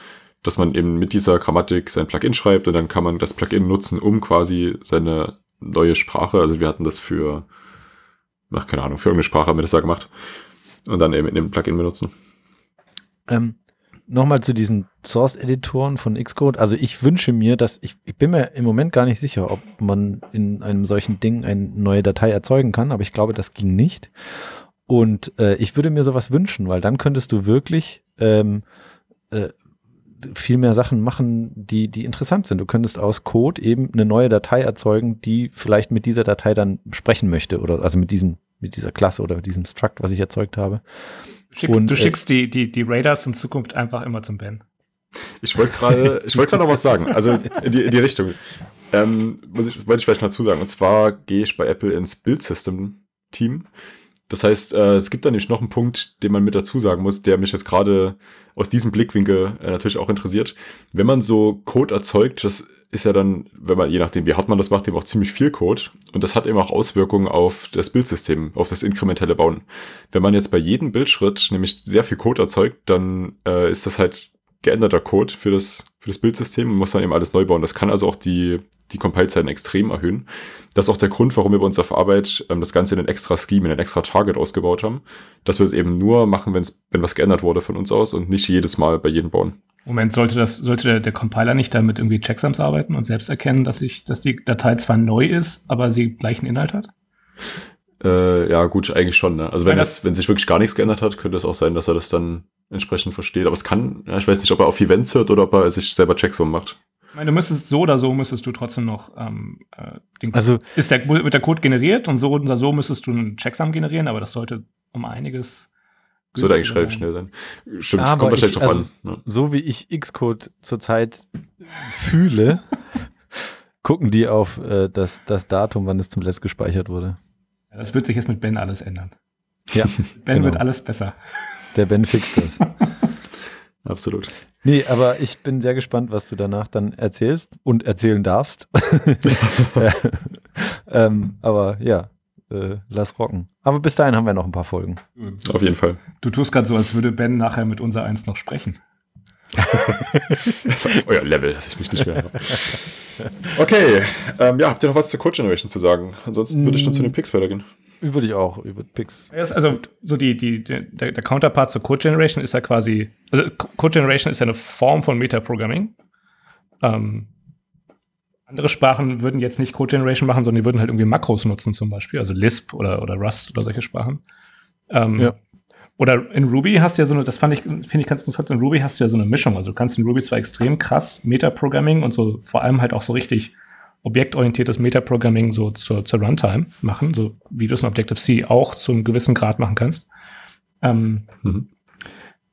dass man eben mit dieser Grammatik sein Plugin schreibt und dann kann man das Plugin nutzen, um quasi seine neue Sprache, also wir hatten das für, ach, keine Ahnung, für irgendeine Sprache haben wir das da gemacht und dann eben in dem Plugin benutzen. Ähm, Nochmal zu diesen Source-Editoren von Xcode. Also ich wünsche mir, dass ich, ich bin mir im Moment gar nicht sicher, ob man in einem solchen Ding eine neue Datei erzeugen kann, aber ich glaube, das ging nicht. Und äh, ich würde mir sowas wünschen, weil dann könntest du wirklich ähm, äh, viel mehr Sachen machen, die, die interessant sind. Du könntest aus Code eben eine neue Datei erzeugen, die vielleicht mit dieser Datei dann sprechen möchte oder also mit diesem, mit dieser Klasse oder mit diesem Struct, was ich erzeugt habe. Du schickst, Und, du äh, schickst die, die, die Raiders in Zukunft einfach immer zum Ben. Ich wollte gerade, ich wollte gerade noch was sagen, also in die, in die Richtung. Ähm, muss ich, wollte ich vielleicht mal zusagen. Und zwar gehe ich bei Apple ins Build System Team. Das heißt, äh, es gibt da nämlich noch einen Punkt, den man mit dazu sagen muss, der mich jetzt gerade aus diesem Blickwinkel äh, natürlich auch interessiert. Wenn man so Code erzeugt, das ist ja dann, wenn man, je nachdem, wie hart man das macht, eben auch ziemlich viel Code. Und das hat eben auch Auswirkungen auf das Bildsystem, auf das inkrementelle Bauen. Wenn man jetzt bei jedem Bildschritt nämlich sehr viel Code erzeugt, dann äh, ist das halt geänderter Code für das, für das Bildsystem und muss dann eben alles neu bauen. Das kann also auch die, die Compile-Zeiten extrem erhöhen. Das ist auch der Grund, warum wir bei uns auf Arbeit ähm, das Ganze in ein extra Scheme, in ein extra Target ausgebaut haben. Dass wir es eben nur machen, wenn's, wenn was geändert wurde von uns aus und nicht jedes Mal bei jedem bauen. Moment, sollte das, sollte der, der Compiler nicht damit irgendwie Checksums arbeiten und selbst erkennen, dass ich, dass die Datei zwar neu ist, aber sie gleichen Inhalt hat? Äh, ja, gut, eigentlich schon. Ne? Also wenn, das, wenn sich wirklich gar nichts geändert hat, könnte es auch sein, dass er das dann entsprechend versteht. Aber es kann, ja, ich weiß nicht, ob er auf Events hört oder ob er sich selber Checksum macht. Ich meine, du müsstest so oder so müsstest du trotzdem noch ähm, äh, den Also ist der, wird der Code generiert und so oder so müsstest du einen Checksum generieren, aber das sollte um einiges Sollte eigentlich relativ schnell sein. Stimmt, Aber kommt wahrscheinlich ich- drauf also- an. Ne? so wie ich Xcode zurzeit fühle, gucken die auf äh, das, das Datum, wann es zum Letzt gespeichert wurde. Das wird sich jetzt mit Ben alles ändern. Ja, Ben genau. wird alles besser. der Ben fixt das. Absolut. Nee, aber ich bin sehr gespannt, was du danach dann erzählst und erzählen darfst. ähm, aber ja, äh, lass rocken. Aber bis dahin haben wir noch ein paar Folgen. Auf jeden Fall. Du tust gerade so, als würde Ben nachher mit unser eins noch sprechen. Das ist auf euer Level, dass ich mich nicht mehr habe. Okay, ähm, ja, habt ihr noch was zur Code Generation zu sagen? Ansonsten würde ich dann zu den Picks weitergehen. Würde ich auch über Picks. Also so die, die, der, der Counterpart zur Code Generation ist ja quasi, also Code Generation ist ja eine Form von Metaprogramming. Ähm, andere Sprachen würden jetzt nicht Code Generation machen, sondern die würden halt irgendwie Makros nutzen zum Beispiel, also Lisp oder, oder Rust oder solche Sprachen. Ähm, Ja. Oder in Ruby hast du ja so eine, das fand ich, finde ich ganz interessant, in Ruby hast du ja so eine Mischung. Also du kannst in Ruby zwar extrem krass Metaprogramming und so vor allem halt auch so richtig objektorientiertes Metaprogramming so zur, zur Runtime machen, so wie du es in Objective-C auch zu einem gewissen Grad machen kannst. Ähm, Mhm.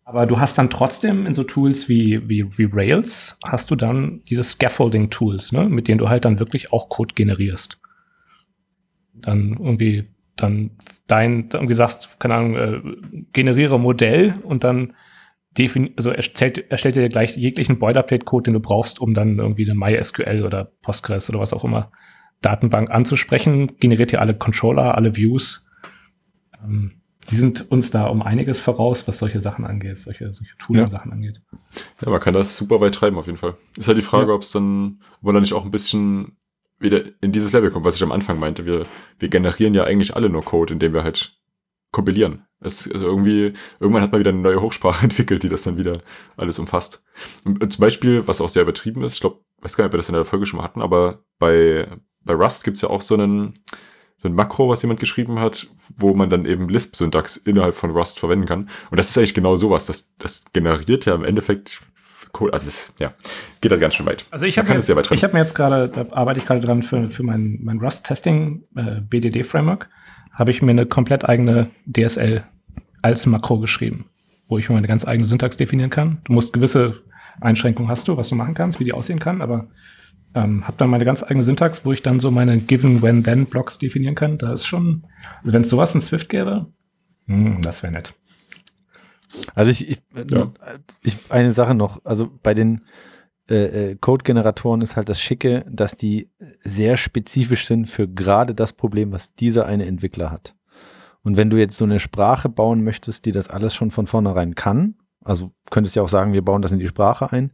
aber du hast dann trotzdem in so Tools wie, wie, wie Rails, hast du dann diese Scaffolding-Tools, ne, mit denen du halt dann wirklich auch Code generierst. Dann irgendwie, dann dein, dann irgendwie sagst, keine Ahnung, äh, generiere Modell und dann also erstellt, erstellt dir gleich jeglichen Boilerplate-Code, den du brauchst, um dann irgendwie eine MySQL oder Postgres oder was auch immer Datenbank anzusprechen, generiert dir alle Controller, alle Views. Ähm, die sind uns da um einiges voraus, was solche Sachen angeht, solche, solche Tooling-Sachen angeht. Ja, man kann das super weit treiben auf jeden Fall. Ist halt die Frage, Ja. ob es dann, ob man da nicht auch ein bisschen wieder in dieses Level kommt, was ich am Anfang meinte. Wir, wir generieren ja eigentlich alle nur Code, indem wir halt kompilieren. Es, also irgendwie, irgendwann hat man wieder eine neue Hochsprache entwickelt, die das dann wieder alles umfasst. Und, zum Beispiel, was auch sehr übertrieben ist, ich glaube, weiß gar nicht, ob wir das in der Folge schon mal hatten, aber bei, bei Rust gibt's ja auch so einen, so ein Makro, was jemand geschrieben hat, wo man dann eben Lisp-Syntax innerhalb von Rust verwenden kann. Und das ist eigentlich genau sowas. Das, das generiert ja im Endeffekt Code. Also es, ja, geht halt ganz schön weit. Also ich habe mir, ich hab mir jetzt gerade, da arbeite ich gerade dran für, für mein, mein Rust-Testing, äh, BDD-Framework, habe ich mir eine komplett eigene DSL als Makro geschrieben, wo ich mir meine ganz eigene Syntax definieren kann. Du musst gewisse Einschränkungen hast du, was du machen kannst, wie die aussehen kann, aber ähm, habe dann meine ganz eigene Syntax, wo ich dann so meine Given, When, Then Blocks definieren kann. Da ist schon, also wenn es sowas in Swift gäbe, hm, das wäre nett. Also ich, ich, Ja. ich eine Sache noch, also bei den äh, äh, Code-Generatoren ist halt das Schicke, dass die sehr spezifisch sind für gerade das Problem, was dieser eine Entwickler hat. Und wenn du jetzt so eine Sprache bauen möchtest, die das alles schon von vornherein kann, also könntest ja auch sagen, wir bauen das in die Sprache ein,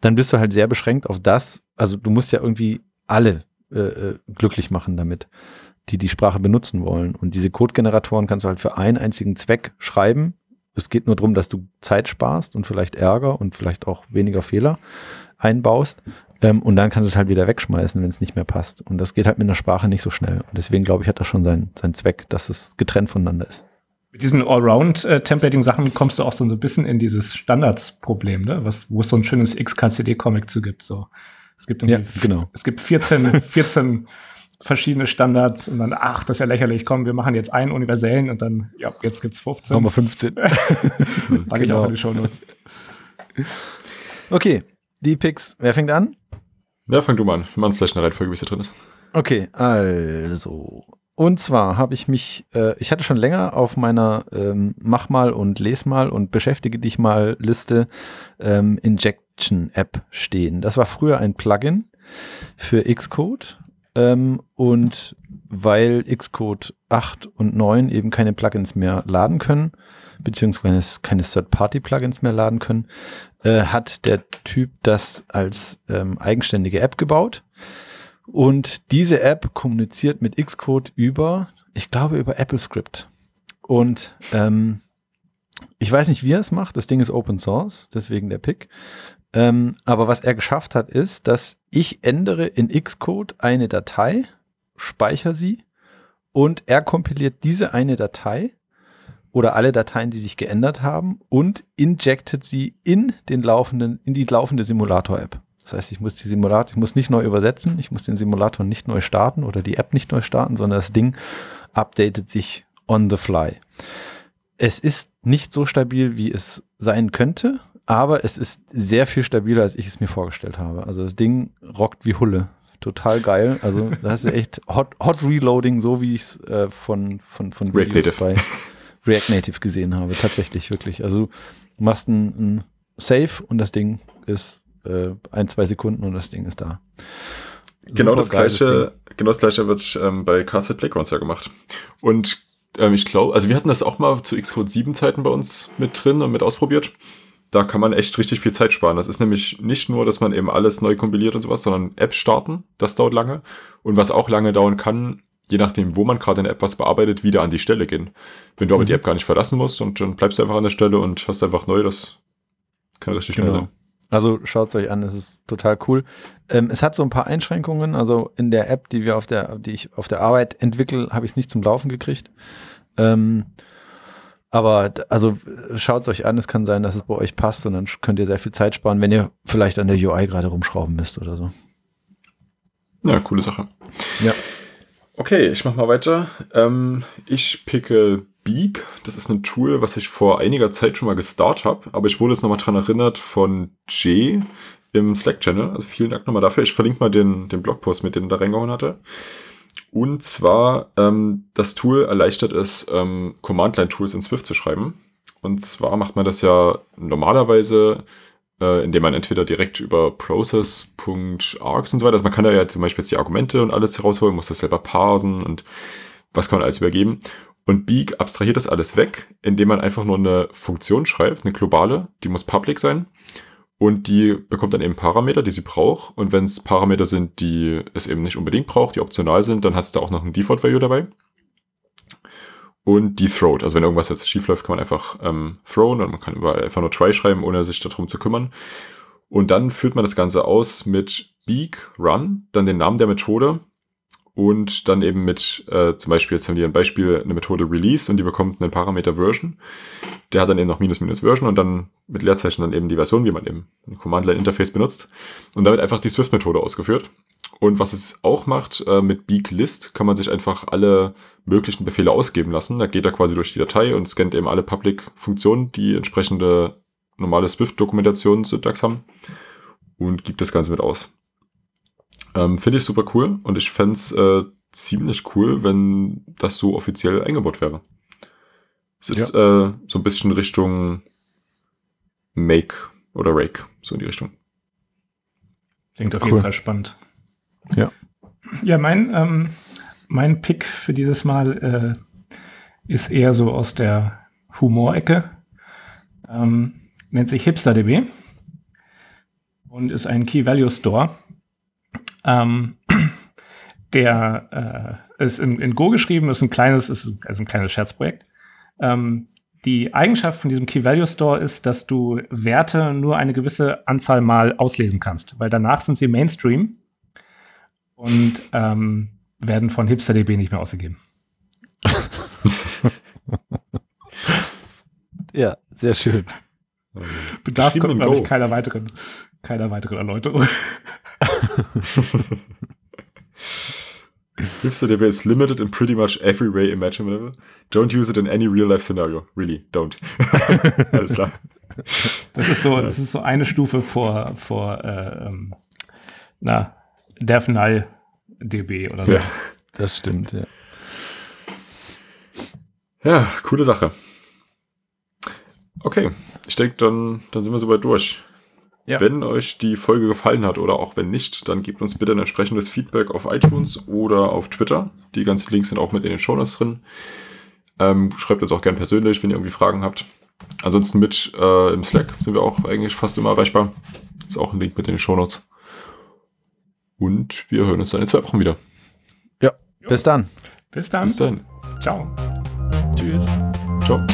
dann bist du halt sehr beschränkt auf das, also du musst ja irgendwie alle äh, äh, glücklich machen damit, die die Sprache benutzen wollen. Und diese Code-Generatoren kannst du halt für einen einzigen Zweck schreiben. Es geht nur darum, dass du Zeit sparst und vielleicht Ärger und vielleicht auch weniger Fehler einbaust. Ähm, und dann kannst du es halt wieder wegschmeißen, wenn es nicht mehr passt. Und das geht halt mit einer Sprache nicht so schnell. Und deswegen glaube ich, hat das schon seinen, seinen Zweck, dass es getrennt voneinander ist. Mit diesen Allround-Templating-Sachen kommst du auch so ein bisschen in dieses Standards-Problem, ne? Was, wo es so ein schönes XKCD-Comic zu gibt. So. Es gibt Ja, genau. Es gibt 14, 14 verschiedene Standards und dann, ach, das ist ja lächerlich, komm, wir machen jetzt einen universellen und dann, ja, jetzt gibt's 15. Nummer 15. Packe ich genau. auch in die Shownotes. Okay, die Picks. Wer fängt an? Ja, fang du mal an. Wir machen es gleich in der Reihenfolge, wie es hier drin ist. Okay, also. Und zwar habe ich mich, äh, ich hatte schon länger auf meiner ähm, Mach mal und Les mal und beschäftige dich mal Liste ähm, Injection App stehen. Das war früher ein Plugin für Xcode ähm, und weil Xcode 8 und 9 eben keine Plugins mehr laden können, beziehungsweise keine Third-Party-Plugins mehr laden können, äh, hat der Typ das als ähm, eigenständige App gebaut. Und diese App kommuniziert mit Xcode über, ich glaube, über AppleScript. Und ähm, ich weiß nicht, wie er es macht. Das Ding ist Open Source, deswegen der Pick. Ähm, aber was er geschafft hat, ist, dass ich ändere in Xcode eine Datei, speichere sie und er kompiliert diese eine Datei oder alle Dateien, die sich geändert haben und injectet sie in den laufenden, in die laufende Simulator-App. Das heißt, ich muss die Simulator, ich muss nicht neu übersetzen, ich muss den Simulator nicht neu starten oder die App nicht neu starten, sondern das Ding updatet sich on the fly. Es ist nicht so stabil, wie es sein könnte, aber es ist sehr viel stabiler, als ich es mir vorgestellt habe. Also das Ding rockt wie Hulle. total geil. Also da hast du echt Hot, Hot Reloading, so wie ich es äh, von, von, von React Native. bei React Native gesehen habe. Tatsächlich, wirklich. Also du machst ein, ein Save und das Ding ist äh, ein, zwei Sekunden und das Ding ist da. Genau das gleiche, genau das gleiche wird ähm, bei Castle Playgrounds ja gemacht. Und ähm, ich glaube, also wir hatten das auch mal zu Xcode 7 Zeiten bei uns mit drin und mit ausprobiert. Da kann man echt richtig viel Zeit sparen. Das ist nämlich nicht nur, dass man eben alles neu kompiliert und sowas, sondern Apps starten. Das dauert lange. Und was auch lange dauern kann, je nachdem, wo man gerade in der App was bearbeitet, wieder an die Stelle gehen. Wenn du aber Mhm. die App gar nicht verlassen musst und dann bleibst du einfach an der Stelle und hast einfach neu, das kann richtig schnell Genau. sein. Also schaut es euch an, es ist total cool. Ähm, es hat so ein paar Einschränkungen. Also in der App, die wir auf der, die ich auf der Arbeit entwickle, habe ich es nicht zum Laufen gekriegt. Ähm, aber also schaut es euch an, es kann sein, dass es bei euch passt und dann könnt ihr sehr viel Zeit sparen, wenn ihr vielleicht an der UI gerade rumschrauben müsst oder so. Ja, coole Sache. Ja. Okay, ich mach mal weiter. Ähm, ich picke Beak. Das ist ein Tool, was ich vor einiger Zeit schon mal gestartet habe, aber ich wurde jetzt nochmal dran erinnert von Jay im Slack-Channel. Also vielen Dank nochmal dafür. Ich verlinke mal den, den Blogpost, mit dem er da reingehauen hatte. Und zwar, ähm, das Tool erleichtert es, ähm, Command-Line-Tools in Swift zu schreiben. Und zwar macht man das ja normalerweise, äh, indem man entweder direkt über process.args und so weiter, also man kann da ja zum Beispiel jetzt die Argumente und alles rausholen, muss das selber parsen und was kann man alles übergeben. Und Beak abstrahiert das alles weg, indem man einfach nur eine Funktion schreibt, eine globale, die muss public sein. Und die bekommt dann eben Parameter, die sie braucht. Und wenn es Parameter sind, die es eben nicht unbedingt braucht, die optional sind, dann hat es da auch noch ein Default-Value dabei. Und die throwt. Also wenn irgendwas jetzt schief läuft, kann man einfach ähm, throwen und man kann überall einfach nur try schreiben, ohne sich darum zu kümmern. Und dann führt man das Ganze aus mit Beak Run, dann den Namen der Methode und dann eben mit, äh, zum Beispiel, jetzt haben die ein Beispiel, eine Methode Release und die bekommt einen Parameter Version. Der hat dann eben noch minus minus Version und dann mit Leerzeichen dann eben die Version, wie man eben ein Command-Line-Interface benutzt. Und damit einfach die Swift-Methode ausgeführt. Und was es auch macht, äh, mit Beak List kann man sich einfach alle möglichen Befehle ausgeben lassen. Da geht er quasi durch die Datei und scannt eben alle Public-Funktionen, die entsprechende normale Swift-Dokumentation-Syntax haben und gibt das Ganze mit aus. Ähm, Finde ich super cool und ich fände es äh, ziemlich cool, wenn das so offiziell eingebaut wäre. Es ist äh, so ein bisschen Richtung Make oder Rake, so in die Richtung. Klingt auf Cool. jeden Fall spannend. Ja. Ja, mein, ähm, mein Pick für dieses Mal äh, ist eher so aus der Humorecke. Ähm, nennt sich HipsterDB und ist ein Key Value Store. Ähm, der äh, ist in, in Go geschrieben, ist ein kleines, ist also ein kleines Scherzprojekt. Ähm, die Eigenschaft von diesem Key Value Store ist, dass du Werte nur eine gewisse Anzahl Mal auslesen kannst, weil danach sind sie Mainstream und ähm, werden von HipsterDB nicht mehr ausgegeben. Ja, sehr schön. Bedarf, Geschrieben in glaube ich, keiner weiteren, keiner weiteren Erläuterung. HipsterDB is limited in pretty much every way imaginable. Don't use it in any real-life scenario. Really, don't. Alles klar. Das ist so, das ist so eine Stufe vor, vor äh, ähm, na, DevNull DB oder so. Ja. Das stimmt, ja. Ja, coole Sache. Okay, ich denke, dann, dann sind wir soweit durch. Ja. Wenn euch die Folge gefallen hat oder auch wenn nicht, dann gebt uns bitte ein entsprechendes Feedback auf iTunes oder auf Twitter. Die ganzen Links sind auch mit in den Shownotes drin. Ähm, schreibt uns auch gern persönlich, wenn ihr irgendwie Fragen habt. Ansonsten mit äh, im Slack sind wir auch eigentlich fast immer erreichbar. Ist auch ein Link mit in den Shownotes. Und wir hören uns dann in zwei Wochen wieder. Ja, bis dann. Bis dann. Bis dahin. Ciao. Tschüss. Ciao.